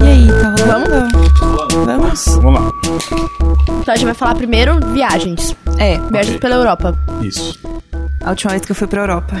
E aí, tá rolando? Vamos? Vamos lá. Então a gente vai falar primeiro viagens. É, Viagens Ok. pela Europa. Isso. a última vez que eu fui pra Europa.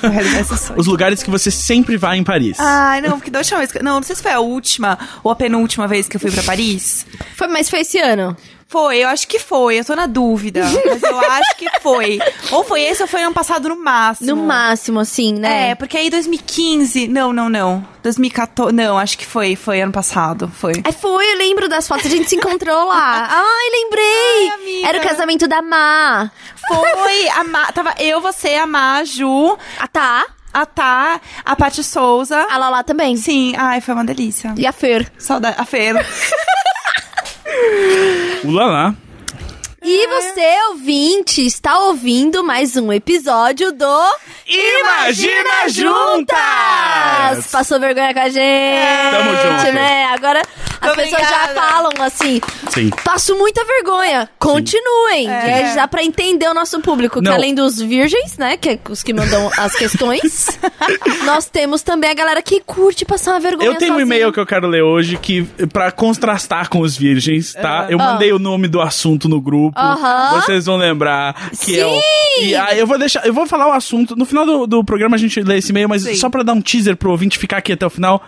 Vou realizar esse sonho. Os lugares que você sempre vai em Paris. Ai, não, porque da última vez que... Não, não sei se foi a última ou a penúltima vez que eu fui pra Paris. Foi, mas foi esse ano. Foi, eu acho que foi, eu tô na dúvida. Mas eu acho que foi. Ou foi esse ou foi ano passado no máximo. No máximo, assim, né? É, porque aí 2015. Não, não, não. 2014. Não, acho que foi. Foi ano passado. Foi. Aí foi, eu lembro das fotos, a gente se encontrou lá. Ai, lembrei! Ai. Era o casamento da Má. Foi. A Ma, tava eu, você, a Ma, a Ju, A Tá, a Tá, a Paty Souza. a Lala também. Sim, ai, foi uma delícia. E a Fer. Saudade. A Feira. Ulala. E você, ouvinte, está ouvindo mais um episódio do Imagina Juntas! Passou vergonha com a gente, Tamo junto. né? Agora as pessoas já Obrigada. falam assim, Sim. passo muita vergonha. Continuem. É. É. Já pra entender o nosso público, Não. que além dos virgens, né, que é os que mandam as questões, nós temos também a galera que curte passar uma vergonha Eu tenho um sozinho. e-mail que eu quero ler hoje que pra contrastar com os virgens, tá? Eu Ah. mandei o nome do assunto no grupo. Aham. Vocês vão lembrar que é o Sim! E aí eu vou deixar, eu vou falar o assunto no final do, do programa a gente lê esse e-mail, mas Sim. só pra dar um teaser pro ouvinte ficar aqui até o final.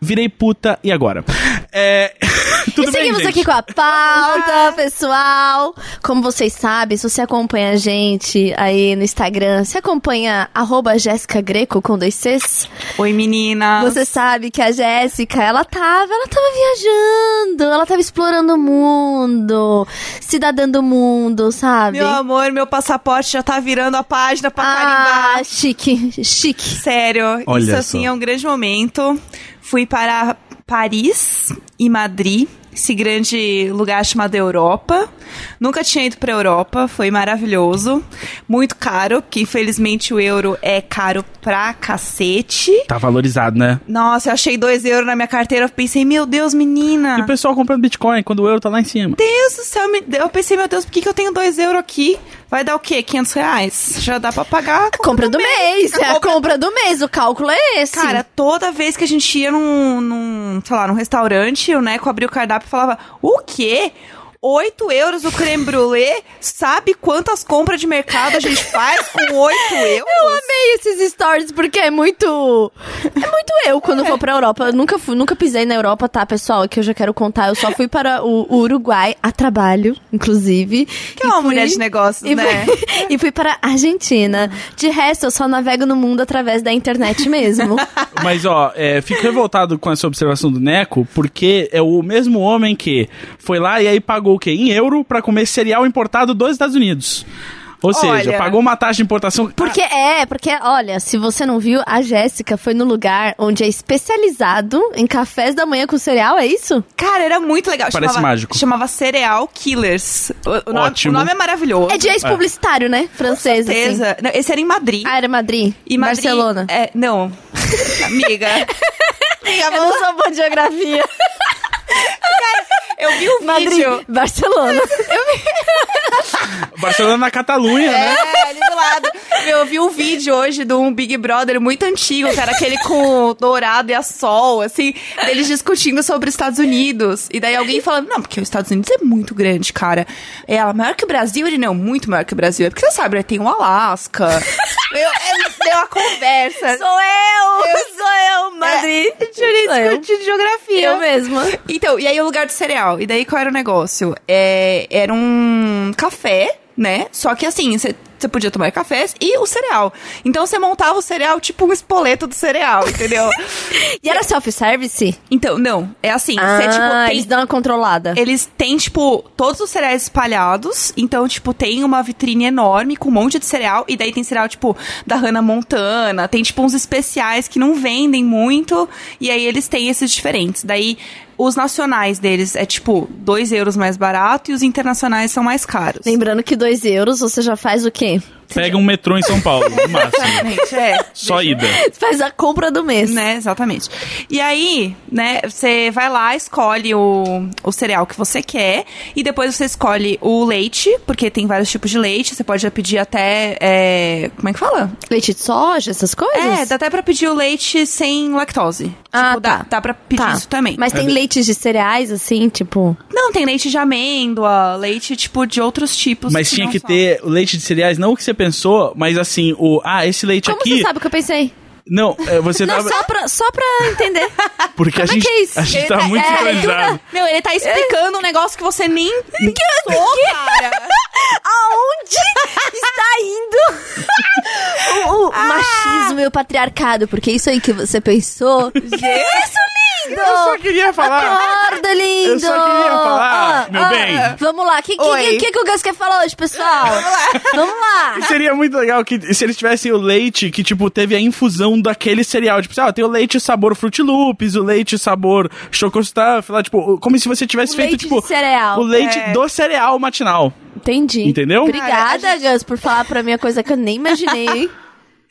Virei puta e agora? É, tudo e bem, seguimos gente? aqui com a pauta, pessoal. Como vocês sabem, se você acompanha a gente aí no Instagram, se acompanha arroba Jéssica Greco com dois Cs, Oi, meninas. você sabe que a Jéssica, ela tava, ela tava viajando, ela tava explorando o mundo, cidadã do mundo, sabe? Meu amor, meu passaporte já tá virando a página pra ah, carimbar. chique, chique. Sério, Olha isso assim só. é um grande momento. Fui para Paris e Madrid, esse grande lugar chamado Europa. Nunca tinha ido pra Europa, foi maravilhoso. Muito caro, que infelizmente o euro é caro pra cacete. Tá valorizado, né? Nossa, eu achei dois euros na minha carteira, eu pensei, meu Deus, menina. E o pessoal comprando Bitcoin quando o euro tá lá em cima. Deus do céu, eu pensei, meu Deus, por que, que eu tenho dois euros aqui? Vai dar o quê? 500 reais? Já dá pra pagar a Compra do mês, é a compra do mês, o cálculo é esse. Cara, toda vez que a gente ia num, num sei lá, num restaurante, o Neco abria o cardápio e falava, o quê? 8 euros o creme brulee? Sabe quantas compras de mercado a gente faz com 8 euros? Eu amei esses stories porque é muito. É muito eu quando vou pra Europa. Eu nunca fui, nunca pisei na Europa, tá, pessoal? Que eu já quero contar. Eu só fui para o, o Uruguai a trabalho, inclusive. Que é uma mulher de negócios, e né? Fui, e fui para a Argentina. De resto, eu só navego no mundo através da internet mesmo. Mas, ó, é, fico revoltado com essa observação do Neco, porque é o mesmo homem que foi lá e aí pagou o quê? Em euro pra comer cereal importado dos Estados Unidos. Ou seja, Olha. pagou uma taxa de importação. Porque é, porque, olha, se você não viu, a Jéssica foi no lugar onde é especializado em cafés da manhã com cereal, é isso? Cara, era muito legal. Parece chamava, mágico. Chamava Cereal Killers. O, o nome, Ótimo. o nome é maravilhoso. É de ex-publicitário, né? Francês, assim. certeza. Não, esse era em Madrid. Ah, era Madrid. E Madrid- Barcelona. É, não. Amiga. Amiga, Eu não sou boa de geografia. eu vi o Madrid, vídeo. Barcelona. Barcelona na Catalunha, né? É, ali do lado. Eu vi um vídeo hoje de um Big Brother muito antigo, cara, aquele com o dourado e a sol, assim, deles discutindo sobre os Estados Unidos. E daí alguém falando, não, porque os Estados Unidos é muito grande, cara. É ela, maior que o Brasil? Ele, não, muito maior que o Brasil. É porque você sabe, né, tem o Alasca. eu, é, deu uma conversa. Sou eu! Sou eu, Madrid. É, eu. discutindo geografia. Eu mesma. Então, e aí o lugar do cereal. E daí qual era o negócio? É, era um café, né? Só que assim, você você podia tomar cafés e o cereal. Então você montava o cereal tipo um espoleto do cereal, entendeu? E era self-service? então, não. É assim, Ah, você tipo tem eles dão uma controlada. eles têm, tipo, todos os cereais espalhados. Então, tipo, tem uma vitrine enorme com um monte de cereal. E daí tem cereal, tipo, da Hannah Montana. Tem, tipo, uns especiais que não vendem muito. E aí eles têm esses diferentes. Daí, os nacionais deles é, tipo, 2 euros mais barato. E os internacionais são mais caros. Lembrando que 2 euros você já faz o quê? Pega um metrô em São Paulo, no máximo. Exatamente, é. Só ida. Faz a compra do mês. Né, exatamente. E aí, né, você vai lá, escolhe o, o cereal que você quer, e depois você escolhe o leite, porque tem vários tipos de leite, você pode pedir até, é, como é que fala? Leite de soja, essas coisas? É, dá até pra pedir o leite sem lactose. Ah, tipo, dá, tá. dá pra pedir Tá. isso também. Mas tem leites de cereais, assim, tipo... Não, tem leite de amêndoa, leite, tipo, de outros tipos. Mas tinha não que só- ter o leite de cereais, não o que você pensou, mas assim, o. Ah, esse leite Como aqui. você sabe o que eu pensei? Não, é, você Não, tava. só pra, só pra entender. Porque a como é gente, que é isso? a gente Ele tá tá- muito é, sincronizado. Meu, ele tá explicando um negócio que você nem pensou, cara. Aonde está indo o, o machismo e o patriarcado? Porque isso aí que você pensou... Isso, lindo! Eu só queria falar. Acorda, lindo! Eu só queria falar, Ah, meu ah, bem. Vamos lá, o que, que, Oi. que, que o Gus quer falar hoje, pessoal? Vamos lá! Seria muito legal que se eles tivessem o leite que, tipo, teve a infusão daquele cereal. Tipo, ah, tem o leite sabor Fruit Loops, o leite sabor Choco Stuff, lá, tipo, como se você tivesse O feito, leite tipo, de cereal. o leite É. do cereal matinal. Entendi. Entendeu? Obrigada, Gus, por falar pra mim a coisa que eu nem imaginei.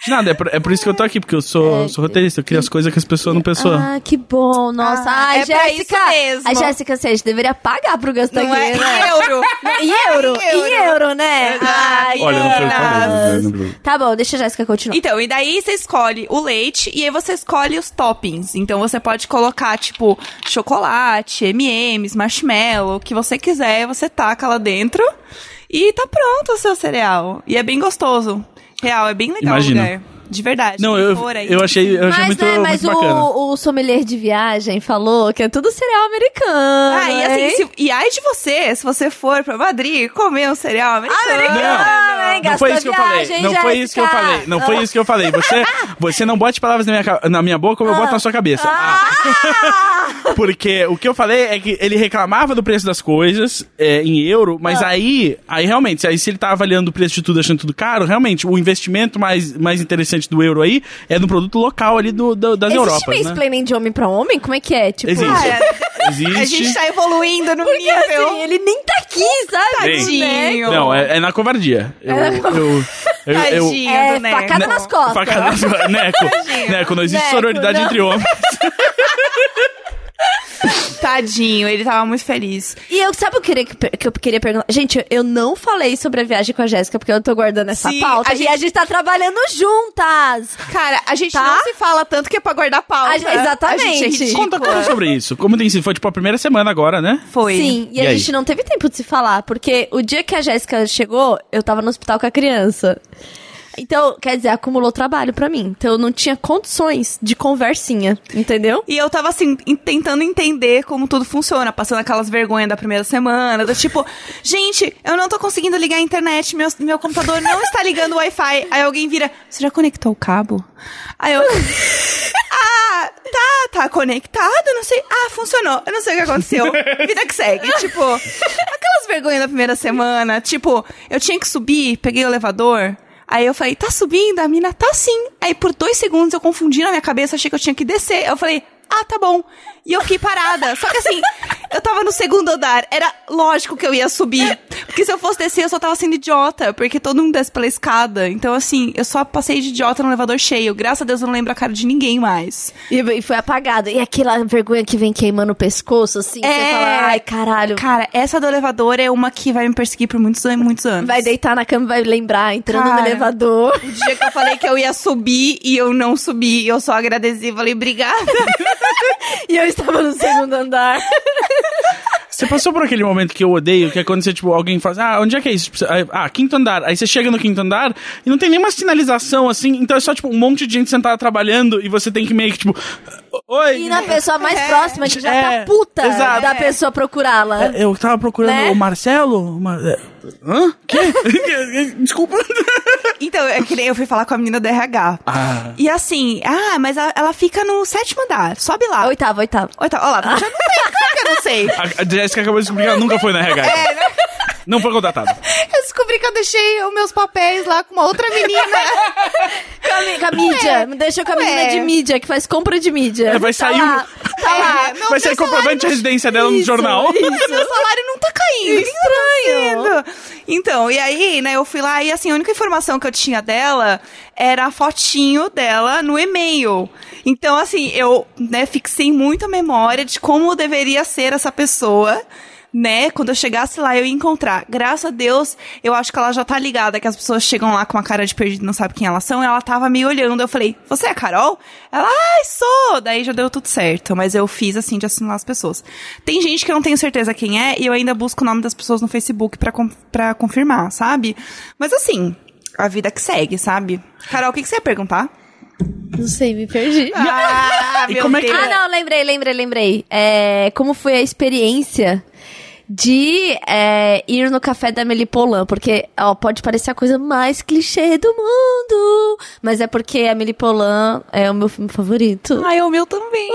Nada, é por, é por isso que eu tô aqui, porque eu sou, É. sou roteirista, eu crio as coisas que as pessoas não pensou. Ah, que bom, nossa. Ah, Ai, é pra Jéssica. isso mesmo. A Jéssica, você deveria pagar pro Gus Não é em euro. Em euro? Em euro. Euro, né? Ai, Olha, não foi Gus. né? Tá bom, deixa a Jéssica continuar. Então, e daí você escolhe o leite e aí você escolhe os toppings. Então você pode colocar, tipo, chocolate, M&M's, marshmallow, o que você quiser, você taca lá dentro e tá pronto o seu cereal. E é bem gostoso. Real, é bem legal o lugar. De verdade. Não, eu, for aí. eu achei, eu achei mas, muito, né, mas muito bacana. o, o sommelier de viagem falou que é tudo cereal americano. Ah, e assim, se, e ai de você, se você for pra Madrid comer um cereal americano. Americano, hein? Não foi isso que eu falei. Não foi isso que eu falei. Não foi isso que eu falei. Você, você não bote palavras na minha, na minha boca como eu boto na sua cabeça. Ah. Porque o que eu falei é que ele reclamava do preço das coisas é, em euro, mas Ah. aí, aí realmente, aí se ele tá avaliando o preço de tudo achando tudo caro, realmente o investimento mais, mais interessante do euro aí é no produto local ali do, do- das Existe Europas, né? mansplaining de homem pra homem? Como é que é? Tipo, Existe. Cara, Existe. a gente tá evoluindo no Porque nível. assim, ele nem tá aqui, sabe? Bem, Tadinho. Não, é, é na covardia. Eu, eu, eu, eu, Tadinho É, do Neco. facada nas costas. Facada nas costas. Neco. Neco, não existe Neco, sororidade não. entre homens. Tadinho, ele tava muito feliz. E eu, sabe o que eu queria, que eu queria perguntar? Gente, eu não falei sobre a viagem com a Jéssica, porque eu tô guardando essa Sim, pauta. a E gente- a gente tá trabalhando juntas. Cara, a gente Tá? não se fala tanto que é pra guardar pauta. A exatamente. A gente é. Conta, conta sobre isso. Como tem sido? Foi tipo a primeira semana agora, né? Foi. Sim, e, E a aí? gente não teve tempo de se falar, porque o dia que a Jéssica chegou, eu tava no hospital com a criança. Então, quer dizer, acumulou trabalho pra mim. Então eu não tinha condições de conversinha, entendeu? E eu tava assim, tentando entender como tudo funciona, passando aquelas vergonhas da primeira semana, do tipo, gente, eu não tô conseguindo ligar a internet, meu, meu computador não está ligando o Wi-Fi. Aí alguém vira, você já conectou o cabo? Aí eu. Ah, tá, tá conectado, não sei. Ah, funcionou. Eu não sei o que aconteceu. Vida que segue. Tipo, aquelas vergonhas da primeira semana. Tipo, eu tinha que subir, peguei o elevador. Aí eu falei, tá subindo? A mina, tá sim. Aí por dois segundos eu confundi na minha cabeça, achei que eu tinha que descer. Eu falei, ah, tá bom. E eu fiquei parada. Só que assim, eu tava no segundo andar. Era lógico que eu ia subir. Porque se eu fosse descer, eu só tava sendo idiota. Porque todo mundo desce pela escada. Então, assim, eu só passei de idiota no elevador cheio. Graças a Deus eu não lembro a cara de ninguém mais. E, e foi apagado. E aquela vergonha que vem queimando o pescoço, assim, É. você fala, ai, caralho. Cara, essa do elevador é uma que vai me perseguir por muitos, muitos anos. Vai deitar na cama e vai lembrar, entrando no Cara. elevador. O dia que eu falei que eu ia subir e eu não subi, e eu só agradeci, falei, obrigada. E eu estava no segundo andar. Você passou por aquele momento que eu odeio, que é quando você, tipo, alguém fala, ah, onde é que é isso? Ah, quinto andar. Aí você chega no quinto andar e não tem nenhuma sinalização, assim, então é só, tipo, um monte de gente sentada trabalhando e você tem que meio que, tipo, oi. E na pessoa mais É. próxima, que já É, tá puta exato. da É. pessoa procurá-la. Eu tava procurando Né? o Marcelo. Mar... Hã? Quê? Desculpa. Então, é que nem eu fui falar com a menina do RH. Ah. E assim, ah, mas a- ela fica no sétimo andar, sobe lá. Oitavo, oitavo. Oitavo, ó lá, já não sei, claro que eu não sei. A, a Jéssica acabou de descobrir que ela nunca foi na RH. É, né? Não foi contratada. Eu descobri que eu deixei os meus papéis lá com uma outra menina. Com a, mídia. Me deixa com a menina Ué. de mídia, que faz compra de mídia. É, vai Tá sair lá, um- Tá lá. É, meu- Vai sair meu comprovante de residência dela no Isso, jornal. isso. meu salário não tá caindo. Estranho. Então, e aí, né, eu fui lá e assim, a única informação que eu tinha dela era a fotinho dela no e-mail. Então, assim, eu, né, fixei muito a memória de como deveria ser essa pessoa. Né? Quando eu chegasse lá, eu ia encontrar. Graças a Deus, eu acho que ela já tá ligada, que as pessoas chegam lá com uma cara de perdido e não sabe quem elas são. Ela tava me olhando. Eu falei, você é a Carol? Ela, ai, sou! Daí já deu tudo certo. Mas eu fiz assim de assimilar as pessoas. Tem gente que eu não tenho certeza quem é e eu ainda busco o nome das pessoas no Facebook pra, pra confirmar, sabe? Mas assim, a vida que segue, sabe? Carol, o que, que você ia perguntar? Não sei, me perdi. Ah, E meu como é. Ah, não, lembrei, lembrei, lembrei. É, como foi a experiência de é, ir no café da Melipolan? Porque, ó, pode parecer a coisa mais clichê do mundo, mas é porque a Melipolan é o meu filme favorito. Ai, o meu também.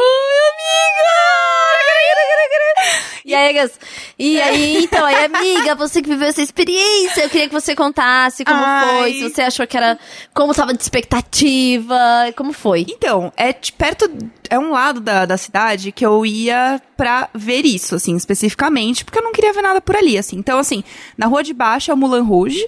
E aí, Gas? E aí, então, aí, amiga, você que viveu essa experiência, eu queria que você contasse como Ai. foi, se você achou que era, como tava de expectativa, como foi. Então, é perto. É um lado da, da cidade que eu ia pra ver isso, assim, especificamente, porque eu não queria ver nada por ali, assim. Então, assim, na rua de baixo é o Mulan Rouge.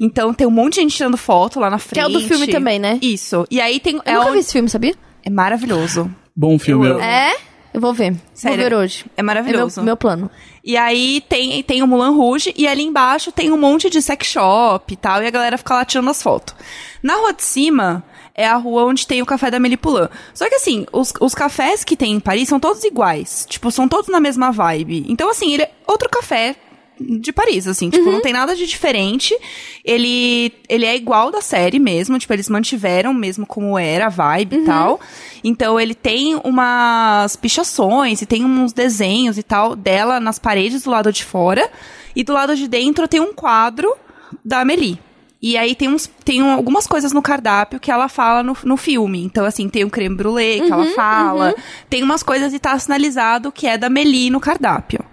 Então tem um monte de gente tirando foto lá na frente. Que é o do filme também, né? Isso. E aí tem. Eu é, nunca onde- vi esse filme, sabia? é maravilhoso. Bom filme. Eu. É? Eu vou ver. Sério? Vou ver hoje. É maravilhoso. É meu, meu plano. E aí tem, tem o Mulan Rouge e ali embaixo tem um monte de sex shop e tal, e a galera fica lá tirando as fotos. Na rua de cima é a rua onde tem o café da Melipulan. Só que assim, os, os cafés que tem em Paris são todos iguais. Tipo, são todos na mesma vibe. Então, assim, ele é outro café de Paris, assim, tipo, não tem nada de diferente. Ele, ele é igual da série mesmo, tipo, eles mantiveram mesmo como era a vibe e tal. Então, ele tem umas pichações e tem uns desenhos e tal dela nas paredes do lado de fora. E do lado de dentro tem um quadro da Amélie. E aí tem, uns, tem um- algumas coisas no cardápio que ela fala no, no filme. Então, assim, tem o creme brulee que ela fala. Tem umas coisas e tá sinalizado que é da Meli no cardápio.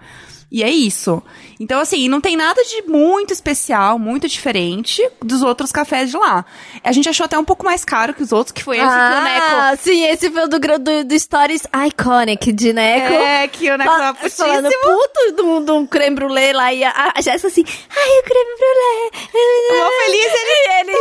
E é isso. Então, assim, não tem nada de muito especial, muito diferente dos outros cafés de lá. A gente achou até um pouco mais caro que os outros, que foi esse que o Neco... Ah, sim, esse foi o do, do, do Stories Iconic de Neco. É, que o Neco Fa- tava Falando putíssimo. puto de um, de um creme brulee lá e a, a Jéssica assim, ai, o creme brulee. Mó feliz, ele- E ele,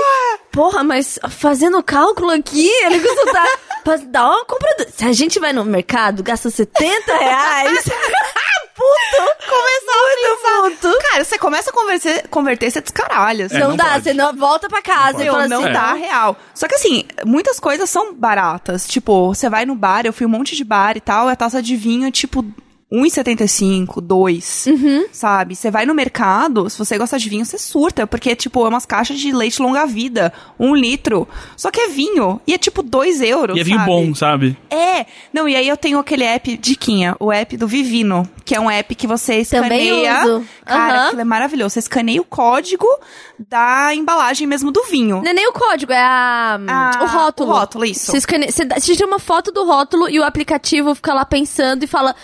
porra, mas fazendo cálculo aqui, ele custa pra dar uma compra, se a gente vai no mercado, gasta 70 reais, puto, Começar a muito pensar. puto. Cara, você começa a converter, converter, você descaralha. assim. É, não, não dá, pode. você não volta pra casa e Meu, fala não assim, dá real. Só que assim, muitas coisas são baratas. Tipo, você vai no bar, eu fui um monte de bar e tal, e a taça de vinho é tipo 1,75, 2, Uhum. sabe? Você vai no mercado, se você gosta de vinho, você surta, porque, tipo, é umas caixas de leite longa-vida, um litro. Só que é vinho, e é tipo 2 euros, E é vinho sabe? bom, sabe? É, não, e aí eu tenho aquele app Diquinha, o app do Vivino, que é um app que você Também escaneia. uso. Cara, Aham. aquilo é maravilhoso. Você escaneia o código da embalagem mesmo do vinho. Não é nem o código, é a, Ah, o rótulo. o rótulo, isso. Você, escane... você, tira uma foto do rótulo e o aplicativo fica lá pensando e fala,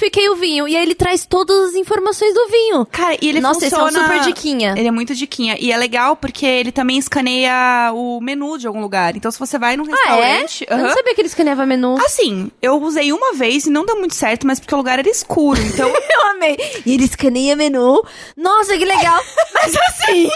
identifiquei o vinho. E aí ele traz todas as informações do vinho. Cara, e ele Nossa, esse é um funciona... super diquinha. Ele é muito diquinha. E é legal porque ele também escaneia o menu de algum lugar. Então, se você vai num Ah, é? restaurante... Eu não sabia que ele escaneava menu. Assim, eu usei uma vez e não deu muito certo, mas porque o lugar era escuro. Então, Eu amei. E ele escaneia menu. Nossa, que legal. Mas assim,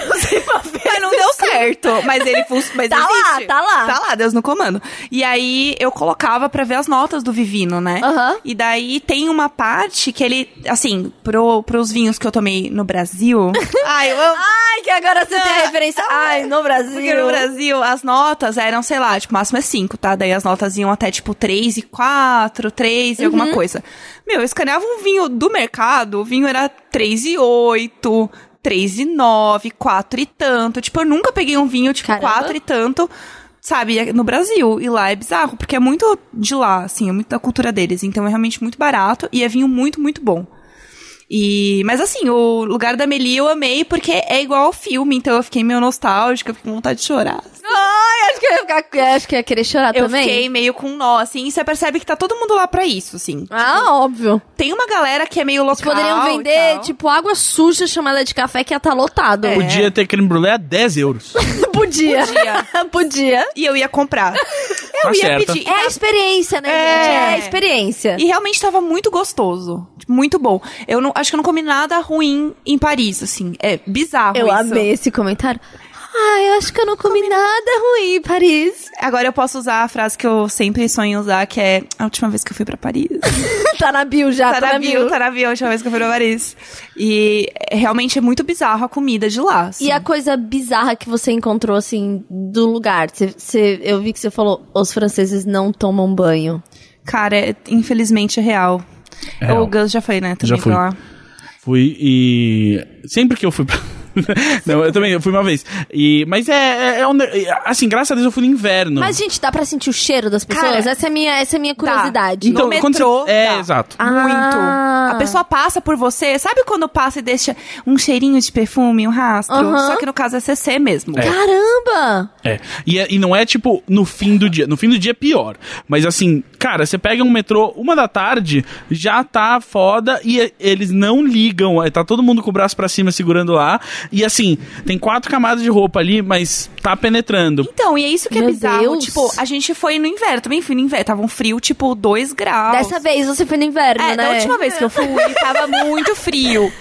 eu sei pra ver. mas não deu certo. Mas ele funciona. Tá lá, tá lá. Tá lá, Deus no comando. E aí eu colocava pra ver as notas do Vivino, né? Aham. E daí tem uma parte que ele, assim, pro, pros vinhos que eu tomei no Brasil. ai, eu amo. Ai, que agora você tem a referência. Ai, no Brasil. Porque no Brasil as notas eram, sei lá, tipo, máximo é 5, tá? Daí as notas iam até, tipo, 3 e 4, 3 e Uhum. alguma coisa. Meu, eu escaneava um vinho do mercado, o vinho era 3 e 8, 3 e 9, 4 e tanto. Tipo, eu nunca peguei um vinho, tipo, Caramba. 4 e tanto, sabe, no Brasil. E lá é bizarro, porque é muito de lá, assim, é muito da cultura deles. Então é realmente muito barato e é vinho muito, muito bom. E, mas assim, o lugar da Meli eu amei porque é igual ao filme, então eu fiquei meio nostálgica, fiquei com vontade de chorar. Ai, acho que eu ia, ficar, acho que eu ia querer chorar Eu também. fiquei meio com nó, assim, e você percebe que tá todo mundo lá pra isso, assim. Ah, óbvio. Tem uma galera que é meio local Poderiam e vender, tal. tipo, água suja chamada de café que ia estar lotado. É. Podia ter creme brulee a 10 euros. Podia. Podia. Podia. E eu ia comprar. Eu Tá ia certa. pedir. É a experiência, né, É. gente? É a experiência. E realmente tava muito gostoso. Muito bom. Eu não, acho que eu não comi nada ruim em Paris, assim. É bizarro Eu isso. amei esse comentário. Ai, eu acho que eu não comi nada ruim em Paris. Agora eu posso usar a frase que eu sempre sonho usar, que é a última vez que eu fui pra Paris. tá na bio já, tá, na bio, tá na bio, a última vez que eu fui pra Paris. E é, realmente é muito bizarro a comida de lá. assim. E a coisa bizarra que você encontrou, assim, do lugar? Você- você- eu vi que você falou, os franceses não tomam banho. Cara, é, infelizmente é real. É real. O Gus já foi, né? Também Já fui. pra lá. Fui e. Sempre que eu fui pra. Não, eu também, eu fui uma vez. E, mas é, é, é um- Assim, graças a Deus eu fui no inverno. Mas, gente, dá pra sentir o cheiro das pessoas? Cara, essa, é a minha, essa é minha curiosidade. Então, No quando metrô, você- É, dá. exato. Ah. Muito. A pessoa passa por você, sabe quando passa e deixa um cheirinho de perfume, um rastro? Aham. Só que no caso é CC mesmo. É. Caramba! É. E, é- e não é tipo no fim do dia. No fim do dia é pior. Mas assim, cara, você pega um metrô uma da tarde, já tá foda e eles não ligam. Tá todo mundo com o braço pra cima segurando lá. E assim, tem quatro camadas de roupa ali, mas tá penetrando. Então, e é isso que é Meu bizarro. Deus. Tipo, a gente foi no inverno, também fui no inverno. Tava um frio, tipo, 2 graus. Dessa vez você foi no inverno, É, né? da última vez que eu fui, tava muito frio.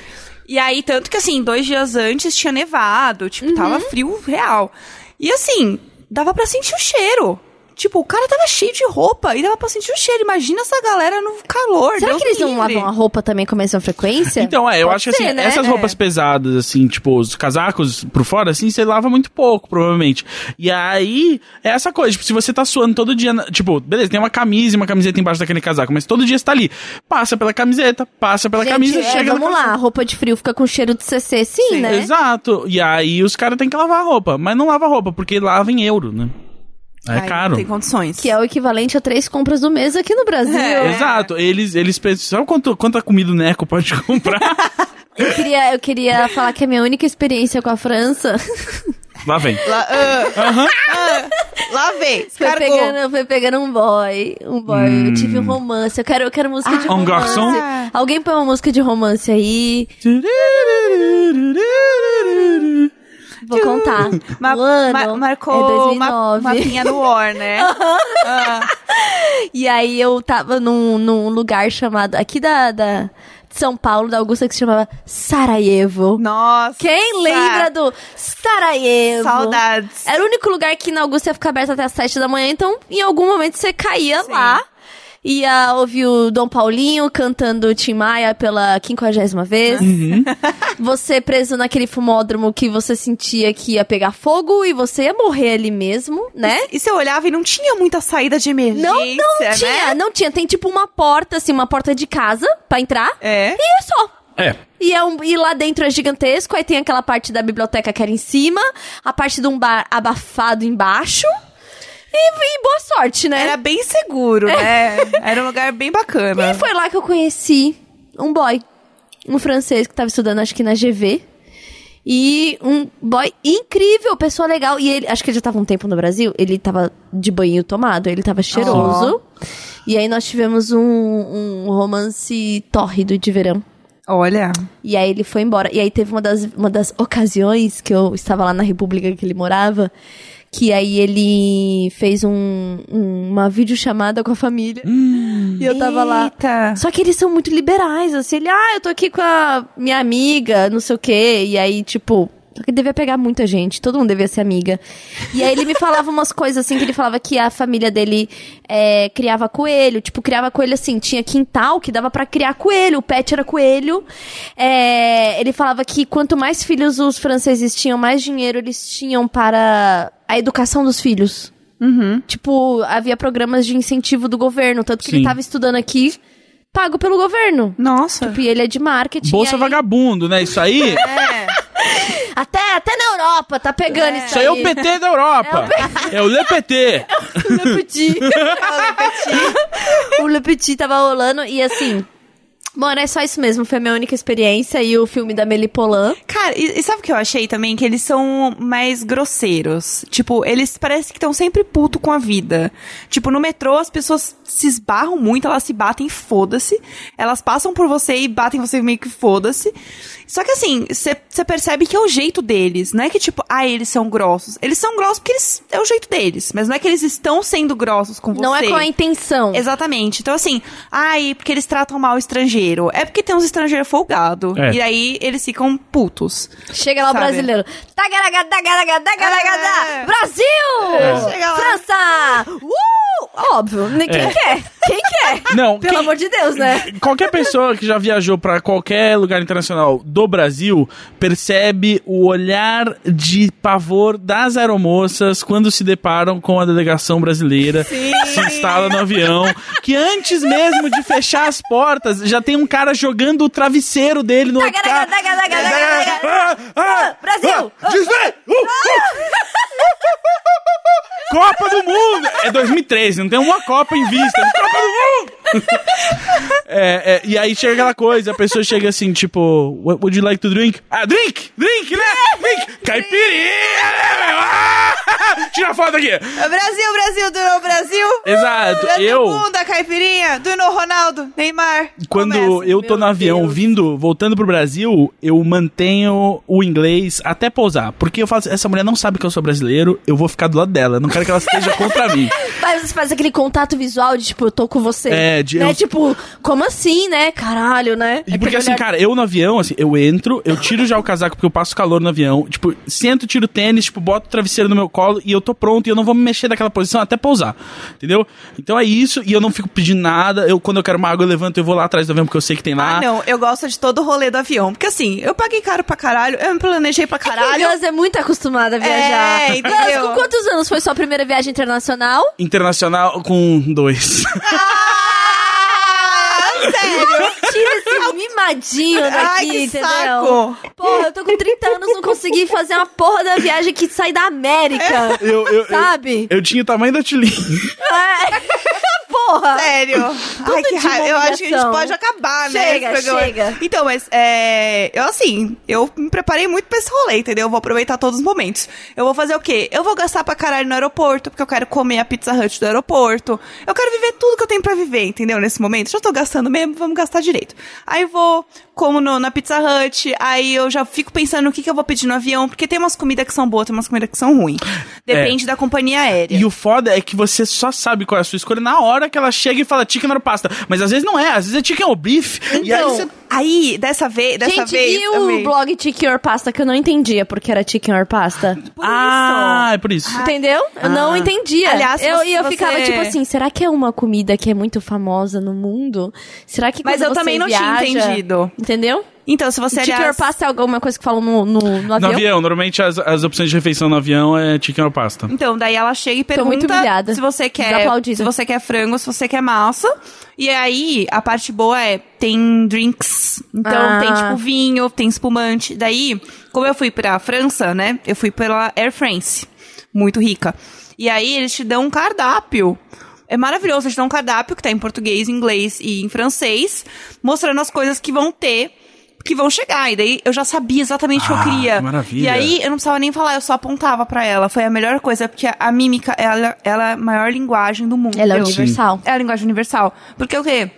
E aí, tanto que assim, dois dias antes tinha nevado, tipo, tava Uhum. frio real. E assim, dava pra sentir o cheiro. Tipo, o cara tava cheio de roupa e dava pra sentir o cheiro. Imagina essa galera no calor. Será Deus que eles não livre. lavam a roupa também com a mesma frequência? Então, é, eu Pode acho que ser, assim, né? essas É. roupas pesadas, assim, tipo, os casacos por fora, assim, você lava muito pouco, provavelmente. E aí, é essa coisa, tipo, se você tá suando todo dia, na- tipo, beleza, tem uma camisa e uma camiseta embaixo daquele casaco, mas todo dia você tá ali. Passa pela camiseta, passa pela Gente, camisa, é, chega vamos lá, a roupa de frio fica com cheiro de CC, sim, Sim, né? Exato. E aí os caras têm que lavar a roupa. Mas não lava a roupa, porque lava em euro, né? É Ai, caro. não Tem condições. Que é o equivalente a três compras do mês aqui no Brasil. É. Exato. Eles, eles pensam, sabe quanto, quanta comida o Neco pode comprar? Eu, queria, eu queria falar que a minha única experiência com a França Lá vem. Lá, ah, ah, lá vem. foi Cargou. pegando, foi pegando um boy. Um boy. Eu tive um romance. Eu quero, eu quero música de um romance. garçom? Alguém põe uma música de romance aí. Vou contar. Ma- o ano ma- é marcou ma 2009. mapinha do War, né? Ah, E aí eu tava num, num lugar chamado, aqui da, da de São Paulo, da Augusta, que se chamava Sarajevo. nossa. Quem lembra do Sarajevo? Saudades. Era o único lugar que na Augusta ia ficar aberto até as 7 da manhã, então em algum momento você caía Sim. lá. Ia ouvir o Dom Paulinho cantando Tim Maia pela quinquagésima vez. Você preso naquele fumódromo que você sentia que ia pegar fogo e você ia morrer ali mesmo, né? E você olhava e não tinha muita saída de emergência, Não, não né? tinha, não tinha. Tem tipo uma porta, assim, uma porta de casa pra entrar. É. E é só. É. E, é um, e lá dentro é gigantesco, aí tem aquela parte da biblioteca que era em cima, a parte de um bar abafado embaixo. E, e boa sorte, né? Era bem seguro, né? Era um lugar bem bacana. E foi lá que eu conheci um boy. Um francês que tava estudando, acho que na GV. E um boy incrível, pessoa legal. E ele, acho que ele já tava um tempo no Brasil. Ele tava de banho tomado, ele tava cheiroso. E aí nós tivemos um, um romance tórrido de verão. Olha. E aí ele foi embora. E aí teve uma das, uma das ocasiões que eu estava lá na república que ele morava, que aí ele fez um, um- uma videochamada com a família. E eu tava lá. Eita. Só que eles são muito liberais, assim. Ele, ah, eu tô aqui com a minha amiga, não sei o quê. E aí, tipo. Só que devia pegar muita gente, todo mundo devia ser amiga. E aí ele me falava umas coisas assim, que ele falava que a família dele é, criava coelho, tipo, criava coelho assim, tinha quintal que dava pra criar coelho, o pet era coelho. É, ele falava que quanto mais filhos os franceses tinham, mais dinheiro eles tinham para a educação dos filhos. Tipo, havia programas de incentivo do governo, tanto que Sim. ele tava estudando aqui, pago pelo governo. Nossa. Tipo, e ele é de marketing. Bolsa aí- vagabundo, né? Isso aí. É. Até, até na Europa, tá pegando isso Isso aí é o PT da Europa. É o LPT. Le Petit. o Le Petit tava rolando e assim. Bom, era só isso mesmo. Foi a minha única experiência e o filme da Melipolan. Cara, e, e sabe o que eu achei também? Que eles são mais grosseiros. Tipo, eles parece que estão sempre puto com a vida. Tipo, no metrô as pessoas se esbarram muito, elas se batem, foda-se. Elas passam por você e batem você meio que foda-se. Só que assim, você percebe que é o jeito deles. Não é que tipo, ah, eles são grossos. Eles são grossos porque eles, é o jeito deles. Mas não é que eles estão sendo grossos com você. Não é com a intenção. Exatamente. Então, assim, ai, porque eles tratam mal o estrangeiro. É porque tem uns estrangeiros folgados. É. E aí eles ficam putos. Chega lá o Sabe? brasileiro. Tagaraga, tagaraga, tagaraga, É. Brasil! Chega lá. França! Uh! Óbvio. Quem É. quer? Quem quer? Não, Pelo quem- amor de Deus, né? Qualquer pessoa que já viajou pra qualquer lugar internacional do Brasil percebe o olhar de pavor das aeromoças quando se deparam com a delegação brasileira Sim. se instala no avião, que antes mesmo de fechar as portas já tem um cara jogando o travesseiro dele no outro Brasil! uh. Copa do Mundo! É 2013, não tem uma Copa em vista. Copa do Mundo! É, é, e aí chega aquela coisa, a pessoa chega assim, tipo, what would you like to drink? Ah, drink! Drink, né? Drink! Caipirinha, né, meu? Ah! Tira a foto aqui! Brasil, Brasil, no Brasil. Exato, Brasil eu- Bunda, caipirinha, no Ronaldo, Neymar. Quando Começa. eu tô Meu no avião Deus. vindo, voltando pro Brasil, eu mantenho o inglês até pousar. Porque eu falo assim, essa mulher não sabe que eu sou brasileiro, eu vou ficar do lado dela. Não quero que ela esteja contra mim. Mas você faz aquele contato visual de tipo, eu tô com você. É, de- Né? eu- Tipo, como assim, né? Caralho, né? E porque Aquele assim, olhar- cara, eu no avião, assim, eu entro, eu tiro já o casaco porque eu passo calor no avião, tipo, sento, tiro o tênis, tipo, boto o travesseiro no meu colo e eu tô pronto e eu não vou me mexer daquela posição até pousar. Entendeu? Então é isso, e eu não fico pedindo nada. Eu, quando eu quero uma água, eu levanto e vou lá atrás do avião porque eu sei que tem lá. Ah, não, eu gosto de todo o rolê do avião. Porque assim, eu paguei caro pra caralho, eu me planejei pra A caralho. Gus é muito acostumada a viajar. É, entendeu? Gus, com quantos anos foi sua primeira viagem internacional? Internacional com dois. Ah, sério? Tira esse mimadinho daqui, Ai, que entendeu? saco. Porra, eu tô com 30 anos, não consegui fazer uma porra da viagem que sai da América. Eu, eu, eu, Sabe? eu tinha o tamanho da Tilly. É. Porra! Sério? Ai, que raiva. Eu acho que a gente pode acabar, né? Chega, programa. chega. Então, mas é. Eu assim, eu me preparei muito pra esse rolê, entendeu? Eu vou aproveitar todos os momentos. Eu vou fazer o quê? Eu vou gastar pra caralho no aeroporto, porque eu quero comer a Pizza Hut do aeroporto. Eu quero viver tudo que eu tenho pra viver, entendeu? Nesse momento. Já tô gastando mesmo, vamos gastar direito. Aí eu vou, como no- na Pizza Hut, aí eu já fico pensando no que, que eu vou pedir no avião, porque tem umas comidas que são boas, tem umas comidas que são ruins. Depende da companhia aérea. E o foda é que você só sabe qual é a sua escolha na hora que ela chega e fala chicken or pasta. Mas às vezes não é, às vezes é chicken or beef. e aí Então, você. Aí, dessa vez, dessa Gente, vez. e o amei. blog Chicken or Pasta que eu não entendia porque era Chicken or Pasta? Por Ah, é por isso. Entendeu? Eu não entendia. Aliás, eu, você- e eu você- ficava tipo assim, será que é uma comida que é muito famosa no mundo? Será que Mas eu você também não tinha entendido. Entendeu? Então, se você Chicken aliás, or Pasta é alguma coisa que falam no, no, no No avião? avião, normalmente as, as opções de refeição no avião é chicken or pasta. Então, daí ela chega e pergunta se você quer, se você quer frango, se você quer massa. E aí, a parte boa é, tem drinks. Então, Ah. tem tipo vinho, tem espumante. Daí, como eu fui pra França, né? Eu fui pela Air France. Muito rica. E aí, eles te dão um cardápio. É maravilhoso, eles te dão um cardápio que tá em português, inglês e em francês, mostrando as coisas que vão ter, que vão chegar. E daí eu já sabia exatamente o que eu Ah, queria. que maravilha. E aí eu não precisava nem falar, eu só apontava pra ela. Foi a melhor coisa, porque a mímica, ela, ela é a maior linguagem do mundo. Ela é universal. É a linguagem universal. Porque o quê?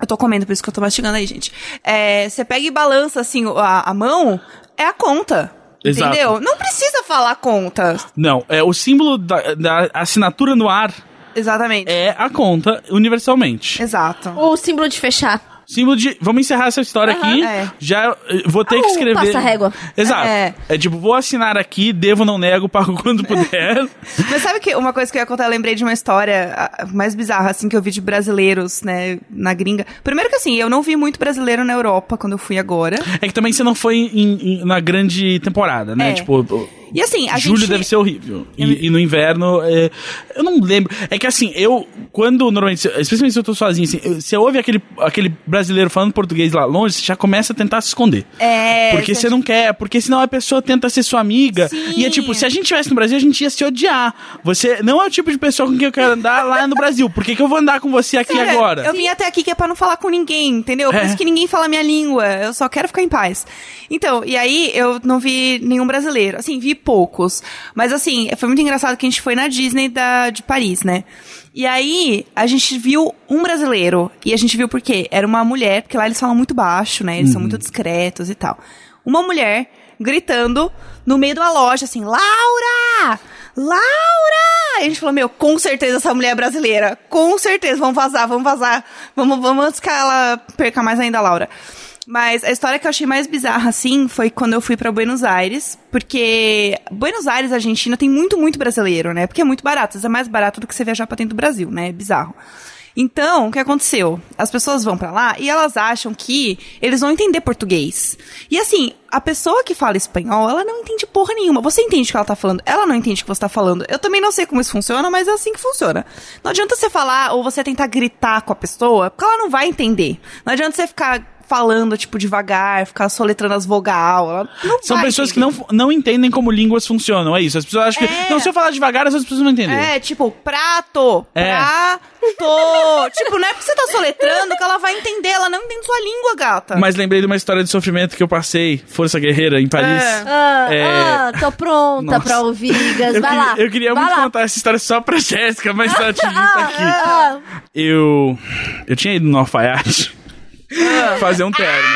Eu tô comendo, por isso que eu tô mastigando aí, gente. É, Você pega e balança, assim, a, a mão, é a conta. Exato. Entendeu? Não precisa falar conta. Não, é o símbolo da, da assinatura no ar Exatamente. é a conta universalmente. Exato. O símbolo de fechar. Símbolo de. Vamos encerrar essa história Aham. aqui. É. Já eh, vou ter Ah, que escrever. passa-régua. Exato. É. É. tipo, vou assinar aqui, devo, não nego, pago quando puder. Mas sabe que uma coisa que eu ia contar, eu lembrei de uma história mais bizarra, assim, que eu vi de brasileiros, né, na gringa. Primeiro que assim, eu não vi muito brasileiro na Europa quando eu fui agora. é que também você não foi em- em- na grande temporada, né? É. Tipo, E assim, a Julho gente... deve ser horrível. E, e no inverno, é, eu não lembro. É que assim, eu, quando normalmente, especialmente se eu tô sozinho, assim, eu- você ouve aquele, aquele brasileiro falando português lá longe, você já começa a tentar se esconder. É, Porque você não quer, porque senão a pessoa tenta ser sua amiga. Sim. E é tipo, se a gente estivesse no Brasil, a gente ia se odiar. Você não é o tipo de pessoa com quem eu quero andar lá no Brasil. Por que, que eu vou andar com você aqui agora? Eu vim até aqui que é pra não falar com ninguém, entendeu? Por É. isso que ninguém fala a minha língua. Eu só quero ficar em paz. Então, e aí eu não vi nenhum brasileiro. Assim, vi poucos. Mas assim, foi muito engraçado que a gente foi na Disney da, de Paris, né? E aí, a gente viu um brasileiro. E a gente viu por quê? Era uma mulher, porque lá eles falam muito baixo, né? Eles são muito discretos e tal. Uma mulher gritando no meio de uma loja, assim, Laura! Laura! E a gente falou, meu, com certeza essa mulher é brasileira. Com certeza, vamos vazar, vamos vazar. Vamos, vamos antes que ela perca mais ainda a Laura. Mas a história que eu achei mais bizarra, assim, foi quando eu fui pra Buenos Aires. Porque Buenos Aires, Argentina, tem muito, muito brasileiro, né? Porque é muito barato. É mais barato do que você viajar pra dentro do Brasil, né? É bizarro. Então, o que aconteceu? As pessoas vão pra lá e elas acham que eles vão entender português. E assim, a pessoa que fala espanhol, ela não entende porra nenhuma. Você entende o que ela tá falando, ela não entende o que você tá falando. Eu também não sei como isso funciona, mas é assim que funciona. Não adianta você falar ou você tentar gritar com a pessoa, porque ela não vai entender. Não adianta você ficar falando, tipo, devagar, ficar soletrando as vogal. Ela não São vai pessoas que não, não entendem como línguas funcionam, é isso. As pessoas acham É. que. Não, se eu falar devagar, as outras pessoas não entendem. É, tipo, prato, É. prato. tipo, não é porque você tá soletrando que ela vai entender, ela não entende sua língua, gata. Mas lembrei de uma história de sofrimento que eu passei, Força Guerreira, em Paris. É. Ah, É. ah, tô pronta Nossa. pra ouvir, Gas. Vai queria, lá. eu queria vai muito lá. contar essa história só pra Jéssica, mas a Tilly tá aqui. Ah, Eu. Eu tinha ido no alfaiate fazer um terno.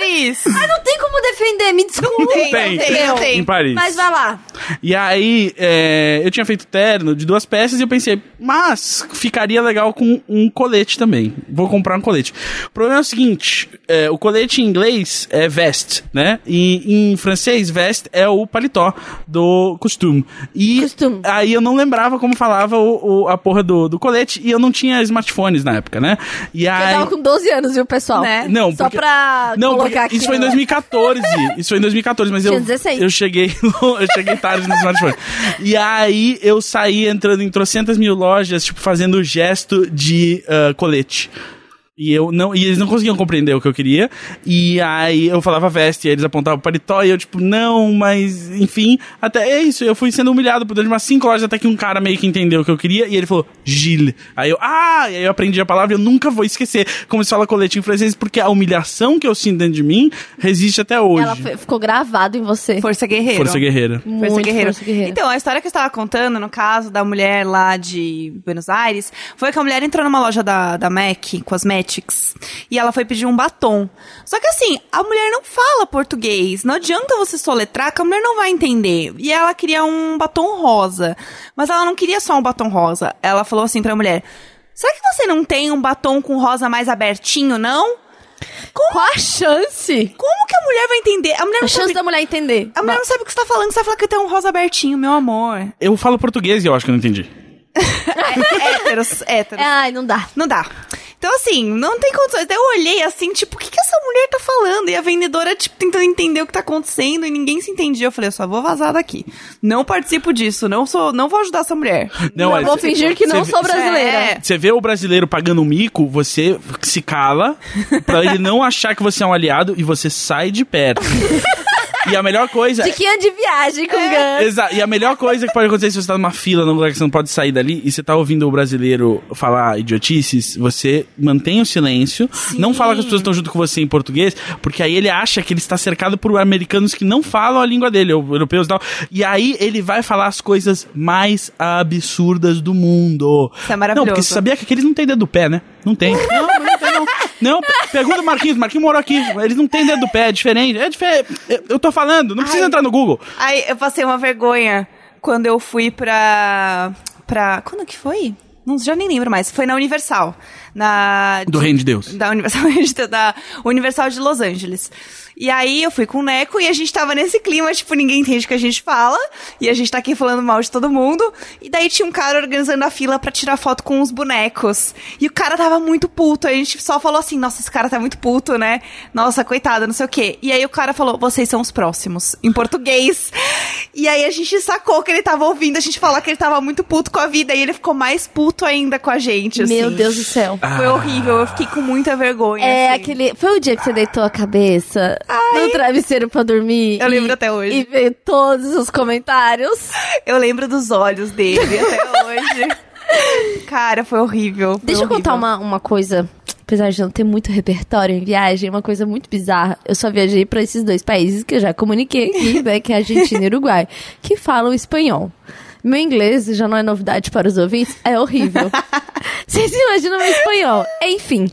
Paris. ah, não tem como defender, me desculpa. tem, Tem, não tem, não tem. Em Paris. Mas vai lá. E aí, é, eu tinha feito terno de duas peças e eu pensei, mas ficaria legal com um colete também. Vou comprar um colete. O problema é o seguinte: é, o colete em inglês é vest, né? E em francês, vest é o paletó do costume. E Costume. aí eu não lembrava como falava o, o- a porra do, do colete e eu não tinha smartphones na época, né? E Eu aí. tava com 12 anos, viu, pessoal? Né? Não, Só porque- pra Não, colocar porque aqui. isso foi em no- 2014. Isso foi em 2014, mas eu, Tinha 16. eu cheguei eu cheguei tarde no smartphone. E aí eu saí entrando em trocentas mil lojas, tipo, fazendo gesto de ah, colete. E eu não, e eles não conseguiam compreender o que eu queria. E aí eu falava veste, e aí eles apontavam o paletó, e eu, tipo, não, mas enfim, até é isso. Eu fui sendo humilhado por dentro de umas cinco lojas até que um cara meio que entendeu o que eu queria, e ele falou, Gilles. Aí eu, ah! E aí eu aprendi a palavra e eu nunca vou esquecer como se fala colete em francês, porque a humilhação que eu sinto dentro de mim resiste até hoje. Ela foi- ficou gravado em você. Força Guerreiro. Força guerreira. Muito Força Guerreiro. Então, a história que eu estava contando, no caso da mulher lá de Buenos Aires, foi que a mulher entrou numa loja da, da MAC, Cosmetics, e ela foi pedir um batom. Só que assim, a mulher não fala português. Não adianta você soletrar que a mulher não vai entender. E ela queria um batom rosa. Mas ela não queria só um batom rosa. Ela falou assim pra mulher: Será que você não tem um batom com rosa mais abertinho, não? Qual a chance? Como que a mulher vai entender? A mulher A não chance sabe. da mulher entender. A mulher não sabe o que você tá falando, você vai falar que tem um rosa abertinho, meu amor. Eu falo português e eu acho que eu não entendi. É, héteros, héteros. Ai, não dá. Não dá. Então, assim, não tem condições. Daí eu olhei assim, tipo, o que, que essa mulher tá falando? E a vendedora, tipo, tentando entender o que tá acontecendo e ninguém se entendia. Eu falei, eu só vou vazar daqui. Não participo disso, não sou, não vou ajudar essa mulher. Não, Eu vou cê- fingir que não cê- sou brasileira. É. Você vê o brasileiro pagando um mico, você se cala pra ele não achar que você é um aliado e você sai de perto. e a melhor coisa. De que ano de viagem com É. Exato. E a melhor coisa que pode acontecer se você tá numa fila, num lugar que você não pode sair dali, e você tá ouvindo o brasileiro falar idiotices, você mantém o silêncio, não fala que as pessoas estão junto com você em português, porque aí ele acha que ele está cercado por americanos que não falam a língua dele, ou europeus e tal. E aí ele vai falar as coisas mais absurdas do mundo. Isso é maravilhoso. Não, porque você sabia que aqueles não têm dedo do pé, né? Não tem. Não, não pergunta o Marquinhos. Marquinhos morou aqui. Eles não têm dedo do pé, é diferente. É diferente. Eu- Eu tô falando, não precisa Ai. entrar no Google. Aí eu passei uma vergonha quando eu fui pra. pra. Quando que foi? Não, já nem lembro mais. Foi na Universal. Na, Do Reino de Deus. Da Universal, da Universal de Los Angeles. E aí eu fui com o Neco e a gente tava nesse clima, tipo, ninguém entende o que a gente fala. E a gente tá aqui falando mal de todo mundo. E daí tinha um cara organizando a fila pra tirar foto com os bonecos. E o cara tava muito puto. A gente só falou assim, nossa, esse cara tá muito puto, né? Nossa, coitada, não sei o quê. E aí o cara falou, vocês são os próximos. Em português. E aí a gente sacou que ele tava ouvindo a gente falar que ele tava muito puto com a vida. E ele ficou mais puto ainda com a gente, assim. Meu Deus do céu. Foi horrível, eu fiquei com muita vergonha. É assim. aquele. Foi o dia que você deitou a cabeça Ai. no travesseiro pra dormir. Eu e- lembro até hoje. E veio todos os comentários. Eu lembro dos olhos dele até hoje. Cara, foi horrível. foi Deixa eu contar horrível. uma, uma coisa. Apesar de não ter muito repertório em viagem, uma coisa muito bizarra. Eu só viajei pra esses dois países que eu já comuniquei aqui, né? Que é Argentina e Uruguai, que falam espanhol. Meu inglês já não é novidade para os ouvintes, é horrível. Vocês imaginam meu espanhol? Enfim.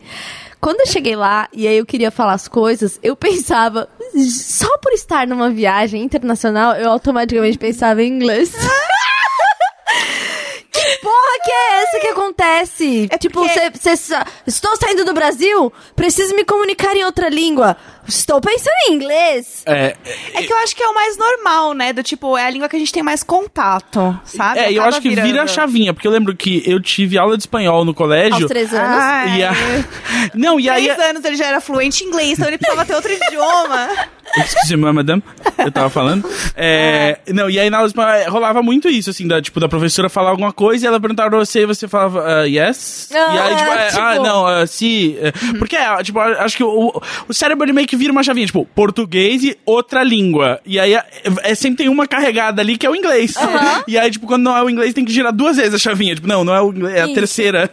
Quando eu cheguei lá e aí eu queria falar as coisas, eu pensava, só por estar numa viagem internacional, eu automaticamente pensava em inglês. Que porra que é essa que acontece? É tipo, porque- estou saindo do Brasil, preciso me comunicar em outra língua. Estou pensando em inglês. É, É que eu acho que é o mais normal, né? Do tipo, é a língua que a gente tem mais contato, sabe? é, eu acho que vira virando. a chavinha, porque eu lembro que eu tive aula de espanhol no colégio. Aos três anos. Ai, E a... Não, e aí. Três anos ele já era fluente em inglês, então ele precisava ter outro idioma. Excuse-me, madame. Eu tava falando. É, Não, e aí na aula de espanhol é, rolava muito isso, assim, da, tipo, da professora falar alguma coisa e ela perguntava pra você e você falava, ah, yes? Ah, e aí, tipo, é, tipo- ah, não, ah, sim. é, Porque, é, tipo, acho que o, o cérebro ele meio que vira uma chavinha, tipo, português e outra língua. E aí é, é- sempre tem uma carregada ali que é o inglês. E aí, tipo, quando não é o inglês, tem que girar duas vezes a chavinha. Tipo, não, não é o inglês, é a Isso. terceira.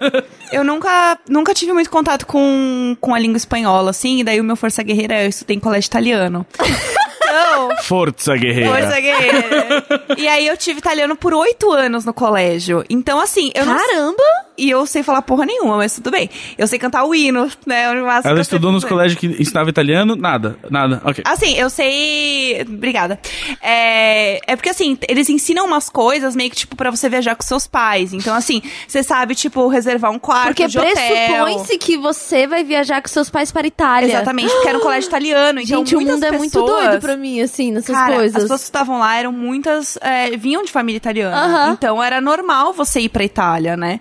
Eu nunca, nunca tive muito contato com, com a língua espanhola, assim, e daí o meu Força Guerreira eu estudei em colégio italiano. Então, Força guerreira. Força Guerreira. E aí eu tive italiano por oito anos no colégio. Então, assim, eu não Caramba! E eu sei falar porra nenhuma, mas tudo bem. Eu sei cantar o hino, né? Ela estudou nos colégios que ensinava italiano? Nada, nada. Ok. Assim, eu sei. Obrigada. É... é porque, assim, eles ensinam umas coisas meio que, tipo, pra você viajar com seus pais. Então, assim, você sabe, tipo, reservar um quarto Porque de hotel. pressupõe-se que você vai viajar com seus pais para a Itália. Exatamente, porque era um colégio italiano. Então, Gente, o mundo é muito pessoas- doido pra mim, assim, nessas Cara, coisas. as pessoas que estavam lá eram muitas. é, vinham de família italiana. Então era normal você ir pra Itália, né?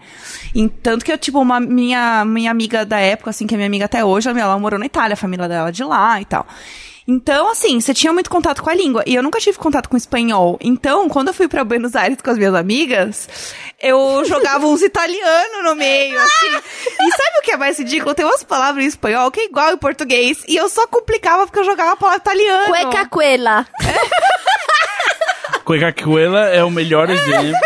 E tanto que eu, tipo, uma minha, minha amiga da época, assim, que é minha amiga até hoje, ela, ela morou na Itália, a família dela é de lá e tal. Então, assim, você tinha muito contato com a língua. E eu nunca tive contato com espanhol. Então, quando eu fui pra Buenos Aires com as minhas amigas, eu jogava uns italianos no meio, assim. E sabe o que é mais ridículo? Tem umas palavras em espanhol que é igual em português. E eu só complicava porque eu jogava a palavra italiano. Cueca cuela. Cuecacuela é o melhor exemplo.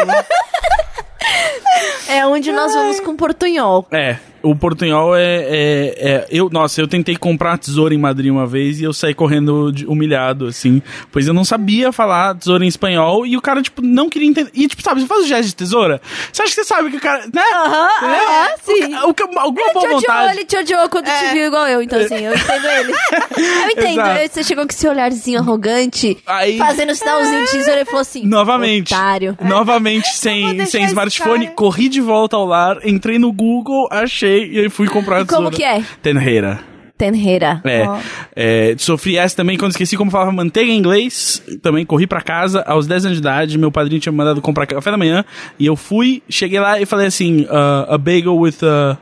É onde nós vamos com portunhol. É, o portunhol é, é, é- eu, nossa, eu tentei comprar tesoura em Madrid uma vez e eu saí correndo de- humilhado, assim, pois eu não sabia falar tesoura em espanhol e o cara, tipo, não queria entender. E, tipo, sabe, você faz o gesto de tesoura, você acha que você sabe que o cara, né? Aham, Entendeu? aham, O sim. ca- O, ca- alguma Ele boa te odiou, vontade. ele te odiou quando te viu igual eu, então assim, eu entendo ele. Eu entendo, você chegou com esse olharzinho arrogante, Aí- fazendo sinalzinho de tesoura e falou assim, Novamente. otário. Novamente, sem, sem smartphone, cara. corri de volta ao lar, entrei no Google, achei e aí fui comprar a E como tesoura. que é? Tenreira. Tenreira. É, Ó. é, sofri essa também quando esqueci como falava manteiga em inglês. Também corri pra casa aos 10 anos de idade. Meu padrinho tinha me mandado comprar café da manhã. E eu fui, cheguei lá e falei assim: uh, a bagel with a.